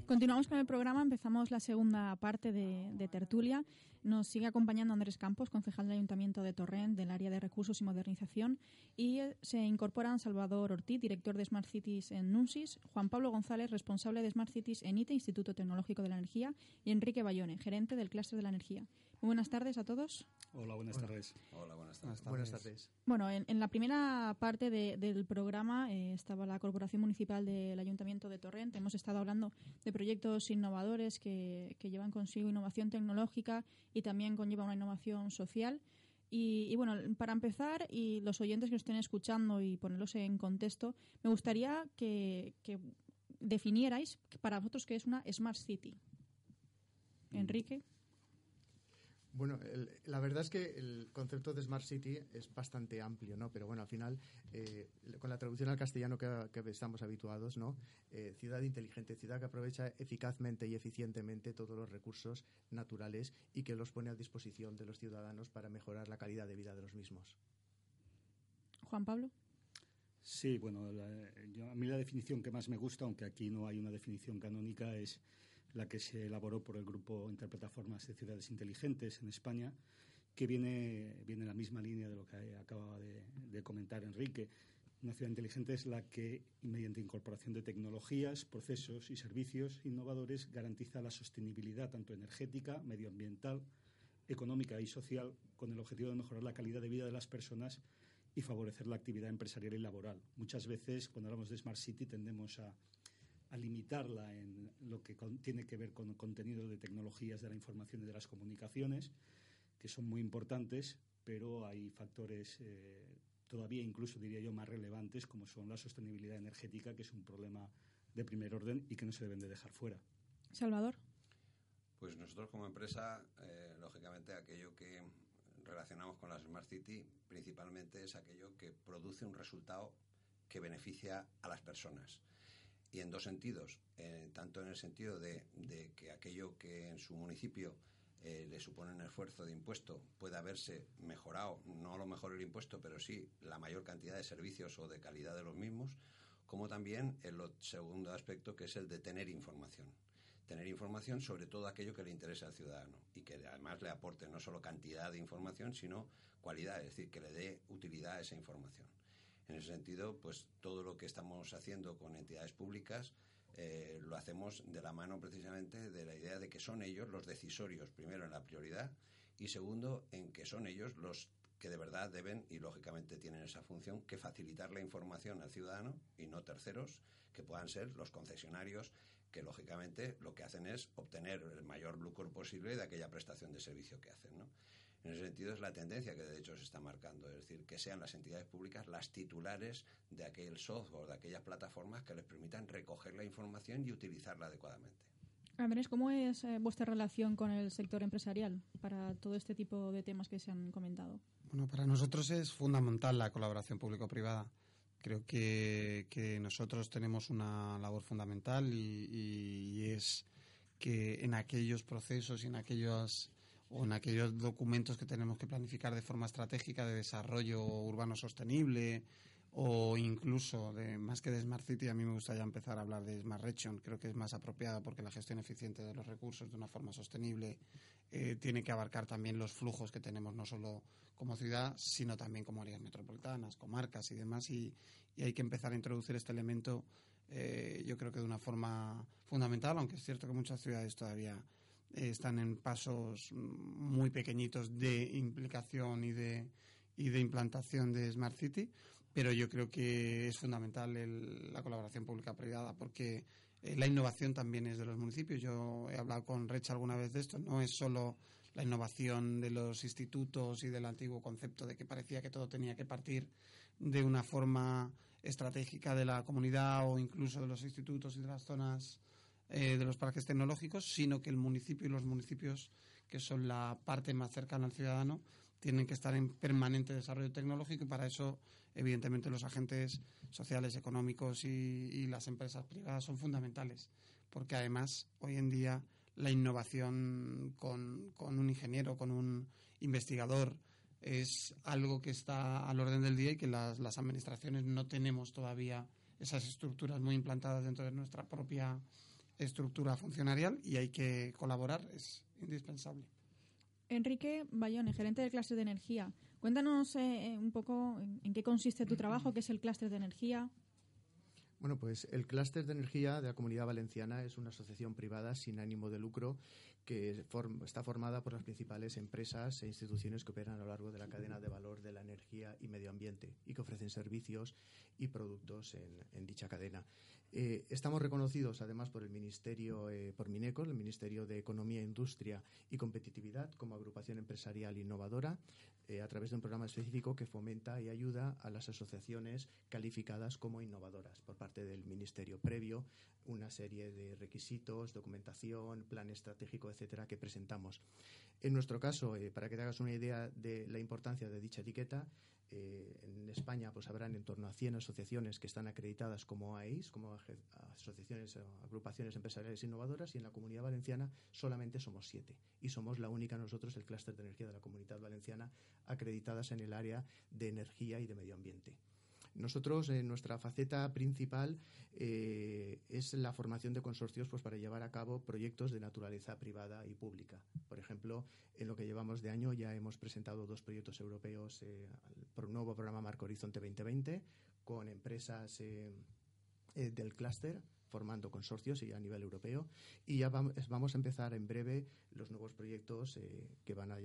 Continuamos con el programa, empezamos la segunda parte de, de tertulia. Nos sigue acompañando Andrés Campos, concejal del Ayuntamiento de Torrent del área de recursos y modernización, y eh, se incorporan Salvador Ortiz, director de Smart Cities en NUNSIS, Juan Pablo González, responsable de Smart Cities en ITE, Instituto Tecnológico de la Energía, y Enrique Bayone, gerente del Clúster de la Energía. Muy buenas tardes a todos. Hola, buenas tardes. Hola, buenas tardes. Buenas tardes. Bueno, en, en la primera parte de- del programa eh, estaba la Corporación Municipal del Ayuntamiento de Torrent. Hemos estado hablando de proyectos innovadores que, que llevan consigo innovación tecnológica y también conlleva una innovación social. Y, y bueno, para empezar, y los oyentes que nos estén escuchando y ponerlos en contexto, me gustaría que, que definierais para vosotros qué es una Smart City. Enrique. Bueno, el- la verdad es que el concepto de Smart City es bastante amplio, ¿no? Pero bueno, al final, eh, con la traducción al castellano que, que estamos habituados, ¿no? Eh, ciudad inteligente, ciudad que aprovecha eficazmente y eficientemente todos los recursos naturales y que los pone a disposición de los ciudadanos para mejorar la calidad de vida de los mismos. Juan Pablo. Sí, bueno, la- yo- a mí la definición que más me gusta, aunque aquí no hay una definición canónica, es la que se elaboró por el grupo Interplataformas de Ciudades Inteligentes en España, que viene, viene en la misma línea de lo que acababa de, de comentar Enrique. Una ciudad inteligente es la que, mediante incorporación de tecnologías, procesos y servicios innovadores, garantiza la sostenibilidad tanto energética, medioambiental, económica y social, con el objetivo de mejorar la calidad de vida de las personas y favorecer la actividad empresarial y laboral. Muchas veces, cuando hablamos de Smart City, tendemos a, a limitarla en lo que con- tiene que ver con contenido de tecnologías de la información y de las comunicaciones, que son muy importantes, pero hay factores eh, todavía incluso, diría yo, más relevantes, como son la sostenibilidad energética, que es un problema de primer orden y que no se deben de dejar fuera. Salvador. Pues nosotros como empresa, eh, lógicamente aquello que relacionamos con la Smart City principalmente es aquello que produce un resultado que beneficia a las personas. Y en dos sentidos, eh, tanto en el sentido de, que aquello que en su municipio eh, le supone un esfuerzo de impuesto pueda verse mejorado, no a lo mejor el impuesto, pero sí la mayor cantidad de servicios o de calidad de los mismos, como también el segundo aspecto que es el de tener información tener información sobre todo aquello que le interesa al ciudadano y que además le aporte no solo cantidad de información, sino cualidad, es decir, que le dé utilidad a esa información. En ese sentido, pues todo lo que estamos haciendo con entidades públicas eh, lo hacemos de la mano precisamente de la idea de que son ellos los decisorios, primero en la prioridad y segundo en que son ellos los que de verdad deben y lógicamente tienen esa función que facilitar la información al ciudadano y no terceros que puedan ser los concesionarios que lógicamente lo que hacen es obtener el mayor lucro posible de aquella prestación de servicio que hacen. ¿no? En ese sentido es la tendencia que de hecho se está marcando, es decir, que sean las entidades públicas las titulares de aquel software, de aquellas plataformas que les permitan recoger la información y utilizarla adecuadamente. Andrés, ¿cómo es eh, vuestra relación con el sector empresarial para todo este tipo de temas que se han comentado? Bueno, para nosotros es fundamental la colaboración público-privada. Creo que, que nosotros tenemos una labor fundamental y, y es que en aquellos procesos y en aquellos o en aquellos documentos que tenemos que planificar de forma estratégica de desarrollo urbano sostenible o incluso de más que de Smart City, a mí me gusta ya empezar a hablar de Smart Region. Creo que es más apropiada porque la gestión eficiente de los recursos de una forma sostenible eh, tiene que abarcar también los flujos que tenemos no solo como ciudad, sino también como áreas metropolitanas, comarcas y demás. Y, y hay que empezar a introducir este elemento, eh, yo creo que de una forma fundamental, aunque es cierto que muchas ciudades todavía eh, están en pasos muy pequeñitos de implicación y de, y de implantación de Smart City, pero yo creo que es fundamental la colaboración pública-privada porque eh, la innovación también es de los municipios. Yo he hablado con Recha alguna vez de esto, no es solo la innovación de los institutos y del antiguo concepto de que parecía que todo tenía que partir de una forma estratégica de la comunidad o incluso de los institutos y de las zonas eh, de los parques tecnológicos, sino que el municipio y los municipios, que son la parte más cercana al ciudadano, tienen que estar en permanente desarrollo tecnológico y para eso, evidentemente, los agentes sociales, económicos y, las empresas privadas son fundamentales, porque además hoy en día la innovación con, con un ingeniero, con un investigador, es algo que está al orden del día y que las, las administraciones no tenemos todavía esas estructuras muy implantadas dentro de nuestra propia estructura funcionarial y hay que colaborar, es indispensable. Enrique Bayone, gerente del clúster de energía. Cuéntanos eh, un poco en, qué consiste tu trabajo, qué es el clúster de energía. Bueno, pues el clúster de energía de la Comunidad Valenciana es una asociación privada sin ánimo de lucro que está formada por las principales empresas e instituciones que operan a lo largo de la cadena de valor de la energía y medio ambiente y que ofrecen servicios y productos en dicha cadena. Eh, estamos reconocidos además por el Ministerio, eh, por Mineco, el Ministerio de Economía, Industria y Competitividad, como agrupación empresarial innovadora, eh, a través de un programa específico que fomenta y ayuda a las asociaciones calificadas como innovadoras por parte del Ministerio, previo una serie de requisitos, documentación, plan estratégico, etcétera, que presentamos. En nuestro caso, para que te hagas una idea de la importancia de dicha etiqueta, eh, en España pues habrán en torno a 100 asociaciones que están acreditadas como AEIS, como asociaciones agrupaciones empresariales innovadoras, y en la Comunidad Valenciana solamente somos siete. Y somos la única nosotros, el clúster de energía de la Comunidad Valenciana, acreditadas en el área de energía y de medio ambiente. Nosotros, en nuestra faceta principal eh, es la formación de consorcios pues, para llevar a cabo proyectos de naturaleza privada y pública. Por ejemplo, en lo que llevamos de año ya hemos presentado dos proyectos europeos eh, por un nuevo programa Marco Horizonte 2020 con empresas eh, del clúster formando consorcios y a nivel europeo y ya vamos, a empezar en breve los nuevos proyectos que van a,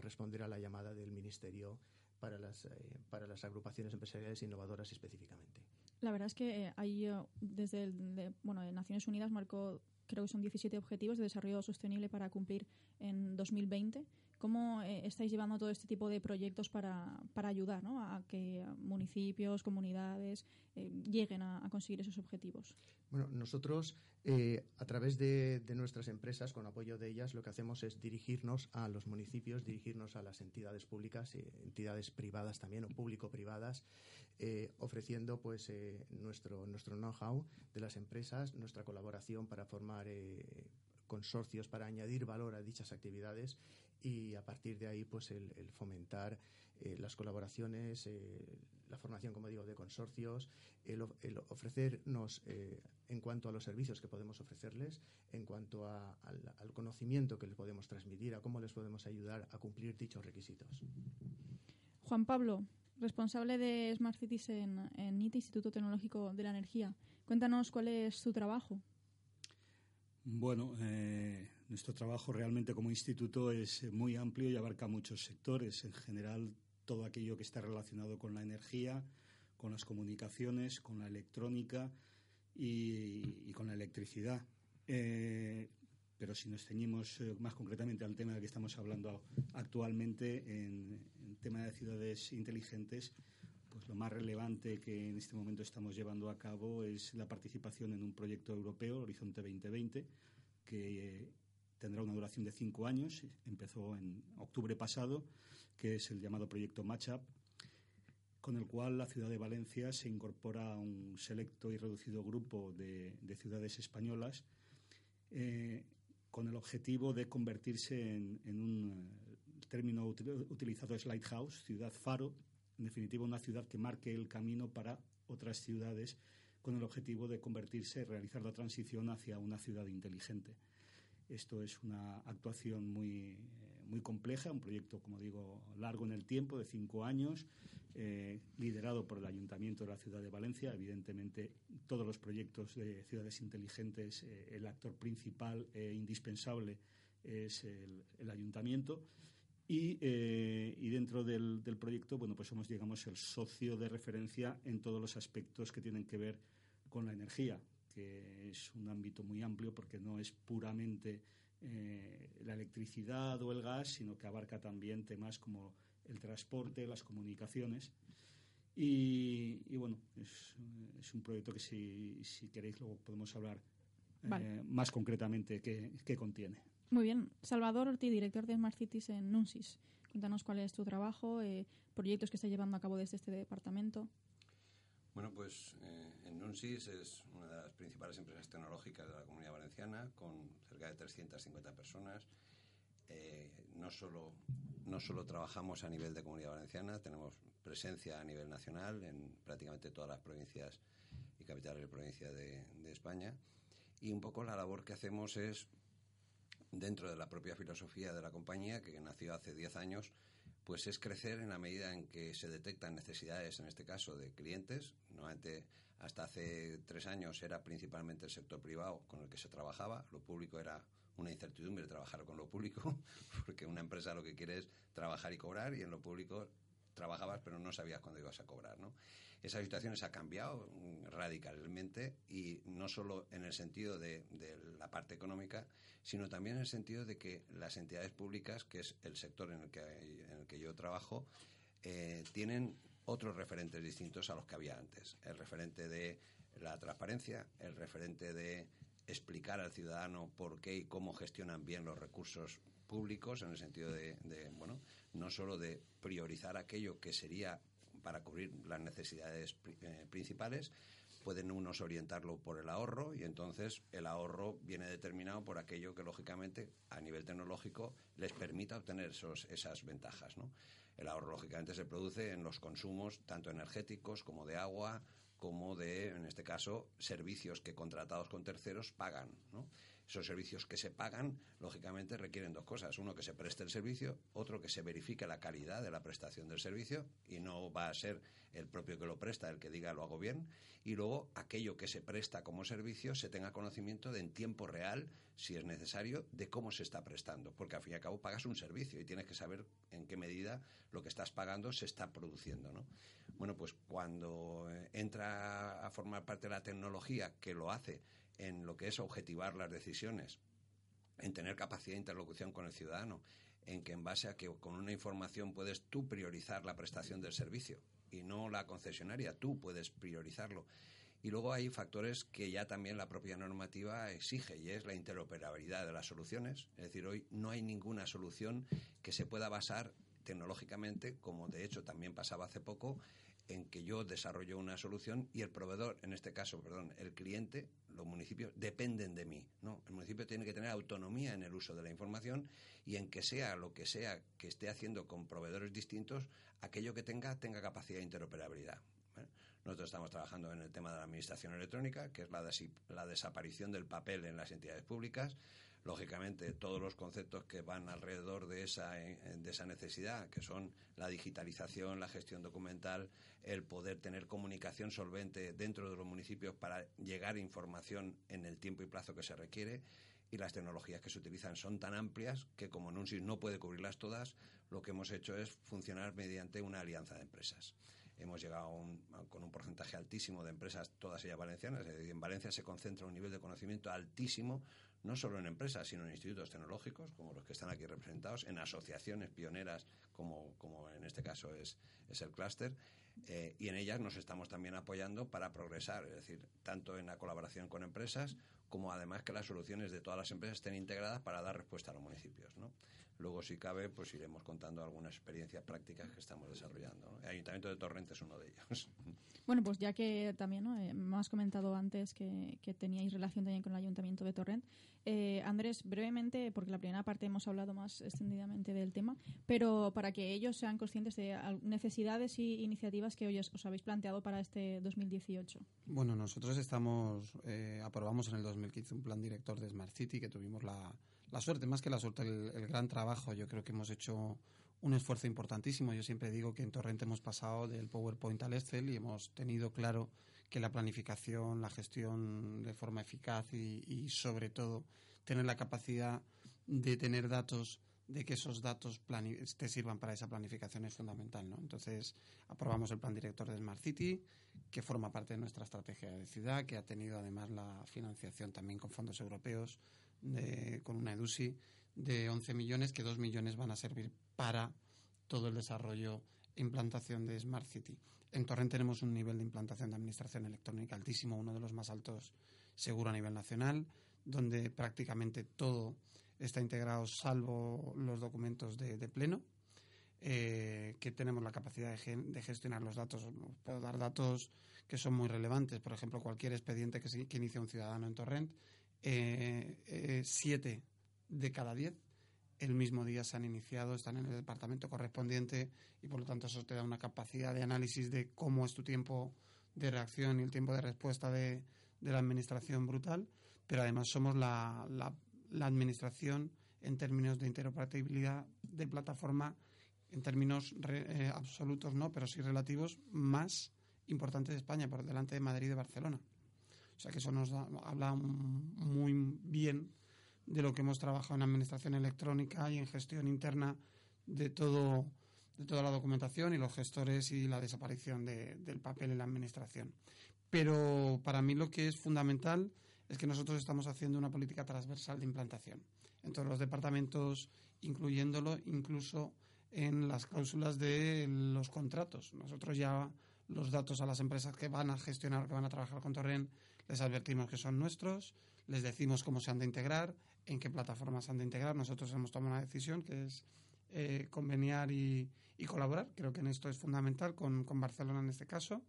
responder a la llamada del Ministerio para las, eh, para las agrupaciones empresariales innovadoras específicamente. La verdad es que eh, hay, eh, desde el, bueno, Naciones Unidas marcó, creo que son 17 objetivos de desarrollo sostenible para cumplir en 2020 ¿Cómo eh, estáis llevando todo este tipo de proyectos para, para ayudar ¿no? a que municipios, comunidades eh, lleguen a, conseguir esos objetivos? Bueno, nosotros eh, a través de, nuestras empresas, con apoyo de ellas, lo que hacemos es dirigirnos a los municipios, dirigirnos a las entidades públicas, entidades privadas también o público-privadas, ofreciendo pues nuestro, nuestro know-how de las empresas, nuestra colaboración para formar consorcios para añadir valor a dichas actividades y a partir de ahí pues el, fomentar eh, las colaboraciones, eh, la formación, como digo, de consorcios, el, ofrecernos eh, en cuanto a los servicios que podemos ofrecerles, en cuanto al, conocimiento que les podemos transmitir, a cómo les podemos ayudar a cumplir dichos requisitos. Juan Pablo, responsable de Smart Cities en, en Instituto Tecnológico de la Energía. Cuéntanos cuál es su trabajo. Bueno, eh, nuestro trabajo realmente como instituto es muy amplio y abarca muchos sectores. En general, todo aquello que está relacionado con la energía, con las comunicaciones, con la electrónica y, con la electricidad. Eh, pero si nos ceñimos eh, más concretamente al tema del que estamos hablando actualmente, en, en tema de ciudades inteligentes, pues lo más relevante que en este momento estamos llevando a cabo es la participación en un proyecto europeo, Horizonte 2020, que eh, tendrá una duración de cinco años. Empezó en octubre pasado, que es el llamado proyecto Matchup, con el cual la ciudad de Valencia se incorpora a un selecto y reducido grupo de, ciudades españolas eh, con el objetivo de convertirse en, un eh, término utilizado es Lighthouse, ciudad faro, en definitiva, una ciudad que marque el camino para otras ciudades con el objetivo de convertirse, realizar la transición hacia una ciudad inteligente. Esto es una actuación muy, eh, muy compleja, un proyecto, como digo, largo en el tiempo, de cinco años, eh, liderado por el Ayuntamiento de la Ciudad de Valencia. Evidentemente, todos los proyectos de ciudades inteligentes, eh, el actor principal e indispensable es el, Ayuntamiento Y, y dentro del, del, proyecto, bueno, pues somos, digamos, el socio de referencia en todos los aspectos que tienen que ver con la energía, que es un ámbito muy amplio porque no es puramente eh, la electricidad o el gas, sino que abarca también temas como el transporte, las comunicaciones. Y, y bueno, es, es, un proyecto que si, si queréis luego podemos hablar eh, más concretamente qué, qué contiene. Muy bien. Salvador Ortiz, director de Smart Cities en NUNSIS. Cuéntanos cuál es tu trabajo, eh, proyectos que está llevando a cabo desde este departamento. Bueno, pues eh, en NUNSIS es una de las principales empresas tecnológicas de la Comunidad Valenciana, con cerca de 350 personas. Eh, no, solo, no solo trabajamos a nivel de Comunidad Valenciana, tenemos presencia a nivel nacional en prácticamente todas las provincias y capitales de provincia de, de España. Y un poco la labor que hacemos es, dentro de la propia filosofía de la compañía, que nació hace 10 años, pues es crecer en la medida en que se detectan necesidades, en este caso, de clientes. Hasta hace tres años era principalmente el sector privado con el que se trabajaba. Lo público era una incertidumbre trabajar con lo público, *laughs* porque una empresa lo que quiere es trabajar y cobrar, y en lo público trabajabas pero no sabías cuándo ibas a cobrar, ¿no? Esa situación ha cambiado radicalmente y no solo en el sentido de, de, la parte económica, sino también en el sentido de que las entidades públicas, que es el sector en el que, en el que yo trabajo, eh, tienen otros referentes distintos a los que había antes. El referente de la transparencia, el referente de explicar al ciudadano por qué y cómo gestionan bien los recursos públicos, en el sentido de, bueno, no solo de priorizar aquello que sería para cubrir las necesidades eh, principales, pueden unos orientarlo por el ahorro y entonces el ahorro viene determinado por aquello que lógicamente a nivel tecnológico les permita obtener esos, esas ventajas. ¿no? El ahorro lógicamente se produce en los consumos tanto energéticos como de agua como de, en este caso, servicios que contratados con terceros pagan. ¿no? Esos servicios que se pagan, lógicamente, requieren dos cosas. Uno, que se preste el servicio, otro, que se verifique la calidad de la prestación del servicio y no va a ser el propio que lo presta el que diga lo hago bien. Y luego, aquello que se presta como servicio se tenga conocimiento de en tiempo real, si es necesario, de cómo se está prestando. Porque al fin y al cabo pagas un servicio y tienes que saber en qué medida lo que estás pagando se está produciendo, ¿no? Bueno, pues cuando entra a formar parte de la tecnología que lo hace en lo que es objetivar las decisiones, en tener capacidad de interlocución con el ciudadano, en que en base a que con una información puedes tú priorizar la prestación del servicio y no la concesionaria, tú puedes priorizarlo. Y luego hay factores que ya también la propia normativa exige y es la interoperabilidad de las soluciones. Es decir, hoy no hay ninguna solución que se pueda basar tecnológicamente, como de hecho también pasaba hace poco, en que yo desarrollo una solución y el proveedor, en este caso, perdón, el cliente, los municipios dependen de mí, ¿no? El municipio tiene que tener autonomía en el uso de la información y en que sea lo que sea que esté haciendo con proveedores distintos, aquello que tenga tenga capacidad de interoperabilidad. Nosotros estamos trabajando en el tema de la administración electrónica, que es la desaparición del papel en las entidades públicas lógicamente todos los conceptos que van alrededor de esa, de esa necesidad, que son la digitalización, la gestión documental, el poder tener comunicación solvente dentro de los municipios para llegar información en el tiempo y plazo que se requiere y las tecnologías que se utilizan son tan amplias que como NUNSIS no puede cubrirlas todas, lo que hemos hecho es funcionar mediante una alianza de empresas. Hemos llegado un, con un porcentaje altísimo de empresas, todas ellas valencianas. En Valencia se concentra un nivel de conocimiento altísimo no solo en empresas, sino en institutos tecnológicos, como los que están aquí representados, en asociaciones pioneras, como, como en este caso es, es el clúster, eh, y en ellas nos estamos también apoyando para progresar, es decir, tanto en la colaboración con empresas, como además que las soluciones de todas las empresas estén integradas para dar respuesta a los municipios. ¿no? Luego, si cabe, pues iremos contando algunas experiencias prácticas que estamos desarrollando. ¿no? El Ayuntamiento de Torrente es uno de ellos. *laughs* Bueno, pues ya que también ¿no? eh, me has comentado antes que, que, teníais relación también con el Ayuntamiento de Torrent, eh, Andrés, brevemente, porque la primera parte hemos hablado más extendidamente del tema, pero para que ellos sean conscientes de necesidades y iniciativas que hoy os, os habéis planteado para este 2018. Bueno, nosotros estamos, eh, aprobamos en el 2015 un plan director de Smart City que tuvimos la, la suerte, más que la suerte, el, gran trabajo. Yo creo que hemos hecho un esfuerzo importantísimo. Yo siempre digo que en Torrente hemos pasado del PowerPoint al Excel y hemos tenido claro que la planificación, la gestión de forma eficaz y, y sobre todo tener la capacidad de tener datos de que esos datos te sirvan para esa planificación es fundamental. ¿no? Entonces, aprobamos el plan director de Smart City, que forma parte de nuestra estrategia de ciudad, que ha tenido además la financiación también con fondos europeos, con una EDUSI de 11 millones, que 2 millones van a servir para todo el desarrollo e implantación de Smart City. En Torrent tenemos un nivel de implantación de administración electrónica altísimo, uno de los más altos seguro a nivel nacional, donde prácticamente todo está integrado salvo los documentos de, pleno, eh, que tenemos la capacidad de, gestionar los datos. Puedo dar datos que son muy relevantes. Por ejemplo, cualquier expediente que, que inicia un ciudadano en Torrent, eh, eh, siete de cada diez el mismo día se han iniciado, están en el departamento correspondiente y por lo tanto eso te da una capacidad de análisis de cómo es tu tiempo de reacción y el tiempo de respuesta de, la administración brutal, pero además somos la, administración en términos de interoperabilidad de plataforma, en términos eh, absolutos no, pero sí relativos, más importante de España, por delante de Madrid y de Barcelona. O sea que eso nos habla muy bien de lo que hemos trabajado en administración electrónica y en gestión interna de todo de toda la documentación y los gestores y la desaparición del papel en la administración. Pero para mí lo que es fundamental es que nosotros estamos haciendo una política transversal de implantación en todos los departamentos, incluyéndolo incluso en las cláusulas de los contratos. Nosotros ya los datos a las empresas que van a gestionar, que van a trabajar con Torrent, les advertimos que son nuestros, les decimos cómo se han de integrar, en qué plataformas han de integrar. Nosotros hemos tomado una decisión que es eh, conveniar y, colaborar. Creo que en esto es fundamental con, Barcelona en este caso.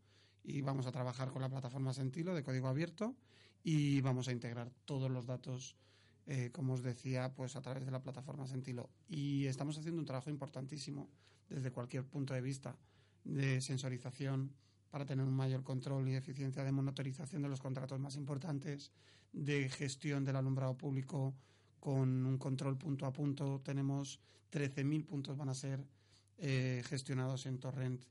Y vamos a trabajar con la plataforma Sentilo de código abierto y vamos a integrar todos los datos, eh, como os decía, pues a través de la plataforma Sentilo. Y estamos haciendo un trabajo importantísimo desde cualquier punto de vista de sensorización para tener un mayor control y eficiencia de monitorización de los contratos más importantes, de gestión del alumbrado público con un control punto a punto. Tenemos 13.000 puntos van a ser eh, gestionados en Torrent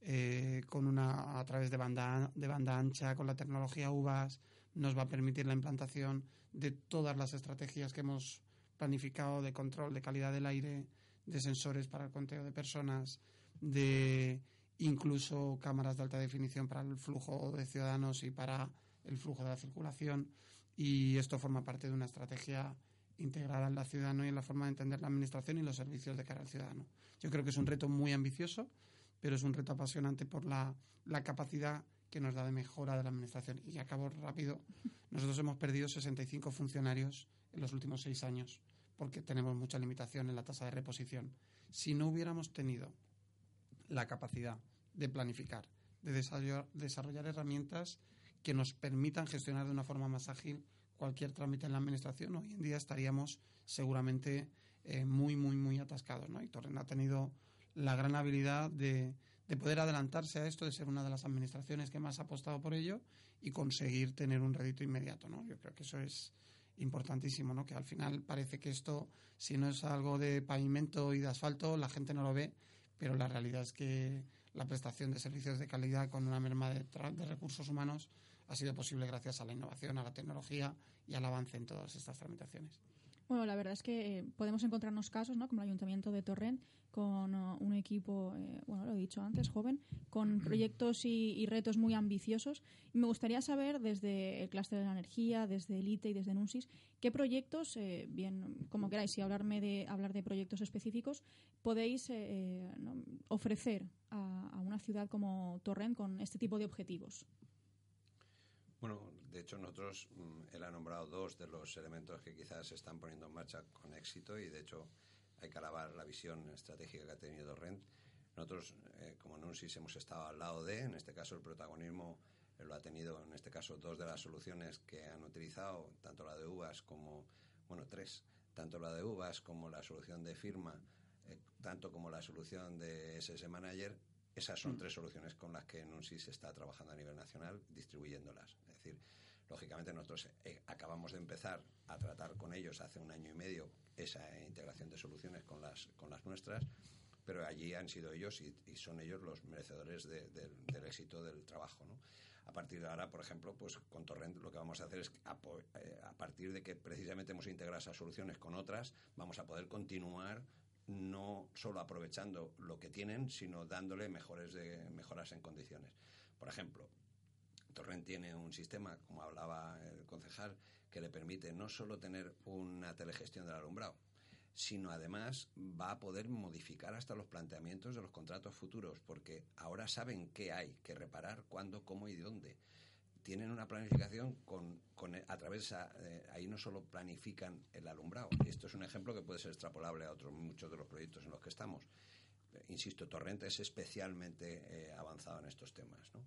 eh, con una a través de banda de banda ancha con la tecnología UVAS nos va a permitir la implantación de todas las estrategias que hemos planificado de control de calidad del aire, de sensores para el conteo de personas, de incluso cámaras de alta definición para el flujo de ciudadanos y para el flujo de la circulación y esto forma parte de una estrategia integrada en la ciudadano y en la forma de entender la administración y los servicios de cara al ciudadano. Yo creo que es un reto muy ambicioso, pero es un reto apasionante por la, la capacidad que nos da de mejora de la administración. Y acabo rápido. Nosotros hemos perdido 65 funcionarios en los últimos seis años porque tenemos mucha limitación en la tasa de reposición. Si no hubiéramos tenido la capacidad de planificar, de desarrollar, herramientas que nos permitan gestionar de una forma más ágil cualquier trámite en la administración, hoy en día estaríamos seguramente eh, muy, muy, muy atascados. ¿no? Y Torrent ha tenido la gran habilidad de, de, poder adelantarse a esto, de ser una de las administraciones que más ha apostado por ello y conseguir tener un rédito inmediato. ¿no? Yo creo que eso es importantísimo, ¿no? que al final parece que esto, si no es algo de pavimento y de asfalto, la gente no lo ve, pero la realidad es que la prestación de servicios de calidad con una merma de, de recursos humanos ha sido posible gracias a la innovación, a la tecnología y al avance en todas estas tramitaciones. Bueno, la verdad es que eh, podemos encontrarnos casos, ¿no? Como el Ayuntamiento de Torrent, con uh, un equipo, eh, bueno, lo he dicho antes, joven, con *clears throat* proyectos y, retos muy ambiciosos. Y me gustaría saber, desde el clúster de la energía, desde el ITE y desde NUNSIS, qué proyectos, eh, bien, como queráis, si hablarme de, hablar de proyectos específicos, podéis ofrecer a, a una ciudad como Torrent con este tipo de objetivos. Bueno, de hecho nosotros, mm, él ha nombrado dos de los elementos que quizás se están poniendo en marcha con éxito y de hecho hay que alabar la visión estratégica que ha tenido Rent. Nosotros, eh, como Nunsis, hemos estado al lado de, en este caso el protagonismo lo ha tenido, en este caso, dos de las soluciones que han utilizado, tanto la de uvas como, bueno, tres, tanto la de uvas como la solución de firma, eh, tanto como la solución de SS Manager, esas son mm. tres soluciones con las que NUNSIS está trabajando a nivel nacional, distribuyéndolas. Es decir, lógicamente nosotros eh, acabamos de empezar a tratar con ellos hace un año y medio esa integración de soluciones con las, con las nuestras, pero allí han sido ellos y, son ellos los merecedores del éxito del trabajo. A partir de ahora, por ejemplo, pues con Torrent lo que vamos a hacer es, eh, a, partir de que precisamente hemos integrado esas soluciones con otras, vamos a poder continuar no solo aprovechando lo que tienen, sino dándole mejores mejoras en condiciones. Por ejemplo, Torrent tiene un sistema, como hablaba el concejal, que le permite no solo tener una telegestión del alumbrado, sino además va a poder modificar hasta los planteamientos de los contratos futuros, porque ahora saben qué hay que reparar, cuándo, cómo y dónde. Tienen una planificación con, a través, de, ahí no solo planifican el alumbrado, esto es un ejemplo que puede ser extrapolable a otros muchos de los proyectos en los que estamos. Insisto, Torrente es especialmente eh, avanzado en estos temas, ¿no?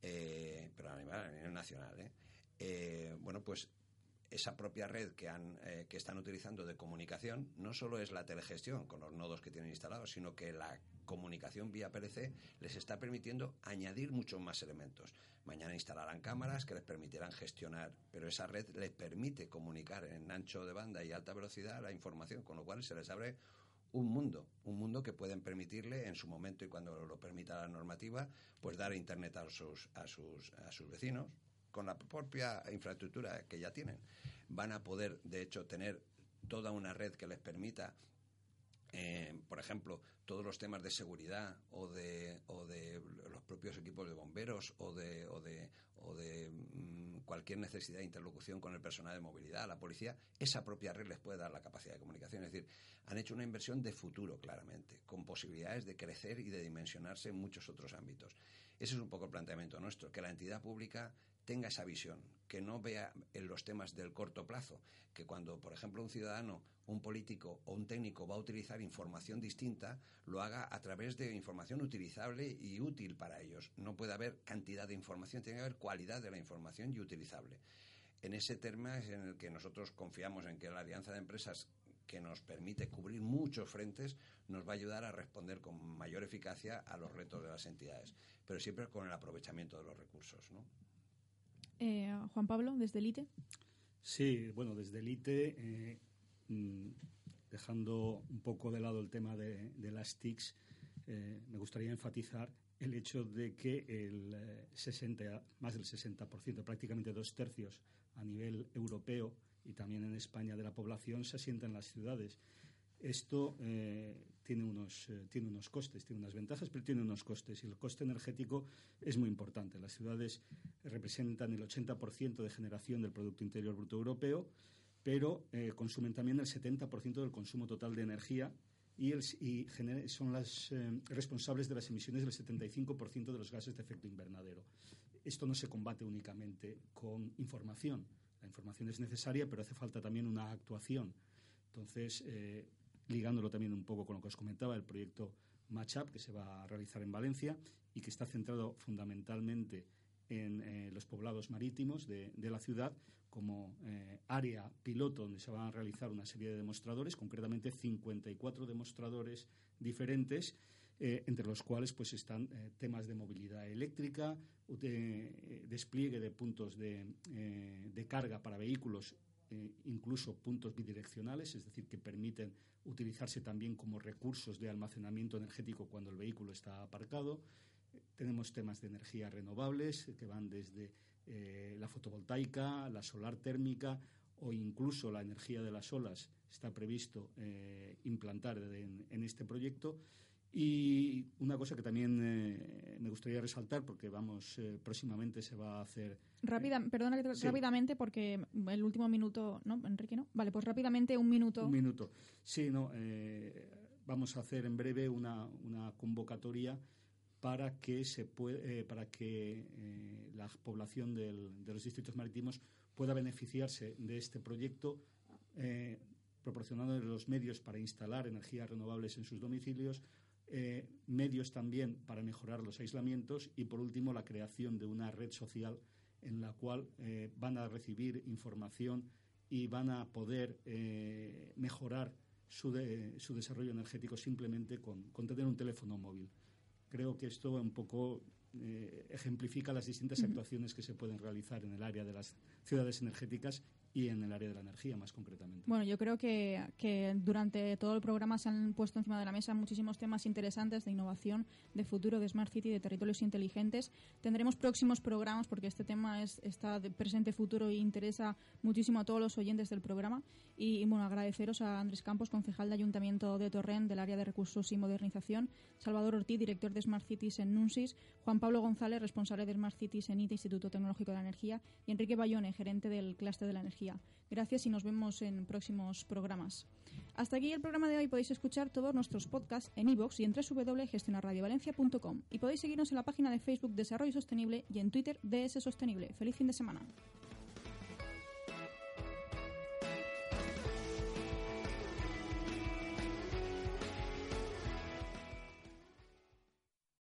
Eh, pero a nivel, nacional. ¿eh? ¿eh? bueno, pues esa propia red que, han, eh, que están utilizando de comunicación no solo es la telegestión con los nodos que tienen instalados, sino que la comunicación vía PLC les está permitiendo añadir muchos más elementos. Mañana instalarán cámaras que les permitirán gestionar, pero esa red les permite comunicar en ancho de banda y alta velocidad la información, con lo cual se les abre un mundo, un mundo que pueden permitirle en su momento y cuando lo permita la normativa, pues dar internet a sus, a sus, a sus vecinos, con la propia infraestructura que ya tienen. Van a poder, de hecho, tener toda una red que les permita eh, por ejemplo, todos los temas de seguridad o de, o de los propios equipos de bomberos o de, o de, o de mm, cualquier necesidad de interlocución con el personal de movilidad, la policía, esa propia red les puede dar la capacidad de comunicación. Es decir, han hecho una inversión de futuro, claramente, con posibilidades de crecer y de dimensionarse en muchos otros ámbitos. Ese es un poco el planteamiento nuestro, que la entidad pública tenga esa visión, que no vea en los temas del corto plazo, que cuando, por ejemplo, un ciudadano, un político o un técnico va a utilizar información distinta, lo haga a través de información utilizable y útil para ellos. No puede haber cantidad de información, tiene que haber cualidad de la información y utilizable. En ese tema es en el que nosotros confiamos en que la alianza de empresas que nos permite cubrir muchos frentes, nos va a ayudar a responder con mayor eficacia a los retos de las entidades, pero siempre con el aprovechamiento de los recursos. ¿no? Eh, Juan Pablo, desde el ITE. Sí, bueno, desde el ITE, eh, mm, dejando un poco de lado el tema de, las TICs, eh, me gustaría enfatizar el hecho de que el 60, más del 60%, prácticamente dos tercios a nivel europeo y también en España de la población se asienta en las ciudades. Esto tiene, unos, tiene unos costes, tiene unas ventajas, pero tiene unos costes. Y el coste energético es muy importante. Las ciudades representan el 80% de generación del Producto Interior Bruto Europeo, pero eh, consumen también el 70% del consumo total de energía y, son las eh, responsables de las emisiones del 75% de los gases de efecto invernadero. Esto no se combate únicamente con información. La información es necesaria, pero hace falta también una actuación. Entonces, eh, ligándolo también un poco con lo que os comentaba, el proyecto Matchup, que se va a realizar en Valencia y que está centrado fundamentalmente en eh, los poblados marítimos de, la ciudad como eh, área piloto donde se van a realizar una serie de demostradores, concretamente 54 demostradores diferentes, eh, entre los cuales pues están temas de movilidad eléctrica, despliegue de puntos de, de, carga para vehículos, incluso puntos bidireccionales, es decir, que permiten utilizarse también como recursos de almacenamiento energético cuando el vehículo está aparcado. Tenemos temas de energías renovables que van desde eh, la fotovoltaica, la solar térmica o incluso la energía de las olas está previsto eh, implantar en, este proyecto. Y una cosa que también eh, me gustaría resaltar, porque vamos, próximamente se va a hacer. Rápida, perdona que rápidamente, porque el último minuto, ¿no, Enrique? ¿No? Vale, pues rápidamente un minuto. Un minuto. Sí, no. vamos a hacer en breve una, una convocatoria para que, se puede, eh, para que eh, la población de los distritos marítimos pueda beneficiarse de este proyecto, eh, proporcionando los medios para instalar energías renovables en sus domicilios, medios también para mejorar los aislamientos y, por último, la creación de una red social en la cual van a recibir información y van a poder mejorar su, su, desarrollo energético simplemente con tener un teléfono móvil. Creo que esto un poco eh, ejemplifica las distintas actuaciones que se pueden realizar en el área de las ciudades energéticas y en el área de la energía más concretamente. Bueno, yo creo que, que durante todo el programa se han puesto encima de la mesa muchísimos temas interesantes de innovación, de futuro, de Smart City, de territorios inteligentes. Tendremos próximos programas porque este tema es, está de presente, futuro e interesa muchísimo a todos los oyentes del programa. Y, bueno, agradeceros a Andrés Campos, concejal de Ayuntamiento de Torrent del área de recursos y modernización, Salvador Ortiz, director de Smart Cities en NUNSIS, Juan Pablo González, responsable de Smart Cities en ITE, Instituto Tecnológico de la Energía, y Enrique Bayone, gerente del clúster de la energía. Gracias y nos vemos en próximos programas. Hasta aquí el programa de hoy. Podéis escuchar todos nuestros podcasts en iVoox y en www.gestionarradiovalencia.com y podéis seguirnos en la página de Facebook Desarrollo Sostenible y en Twitter DS Sostenible. Feliz fin de semana.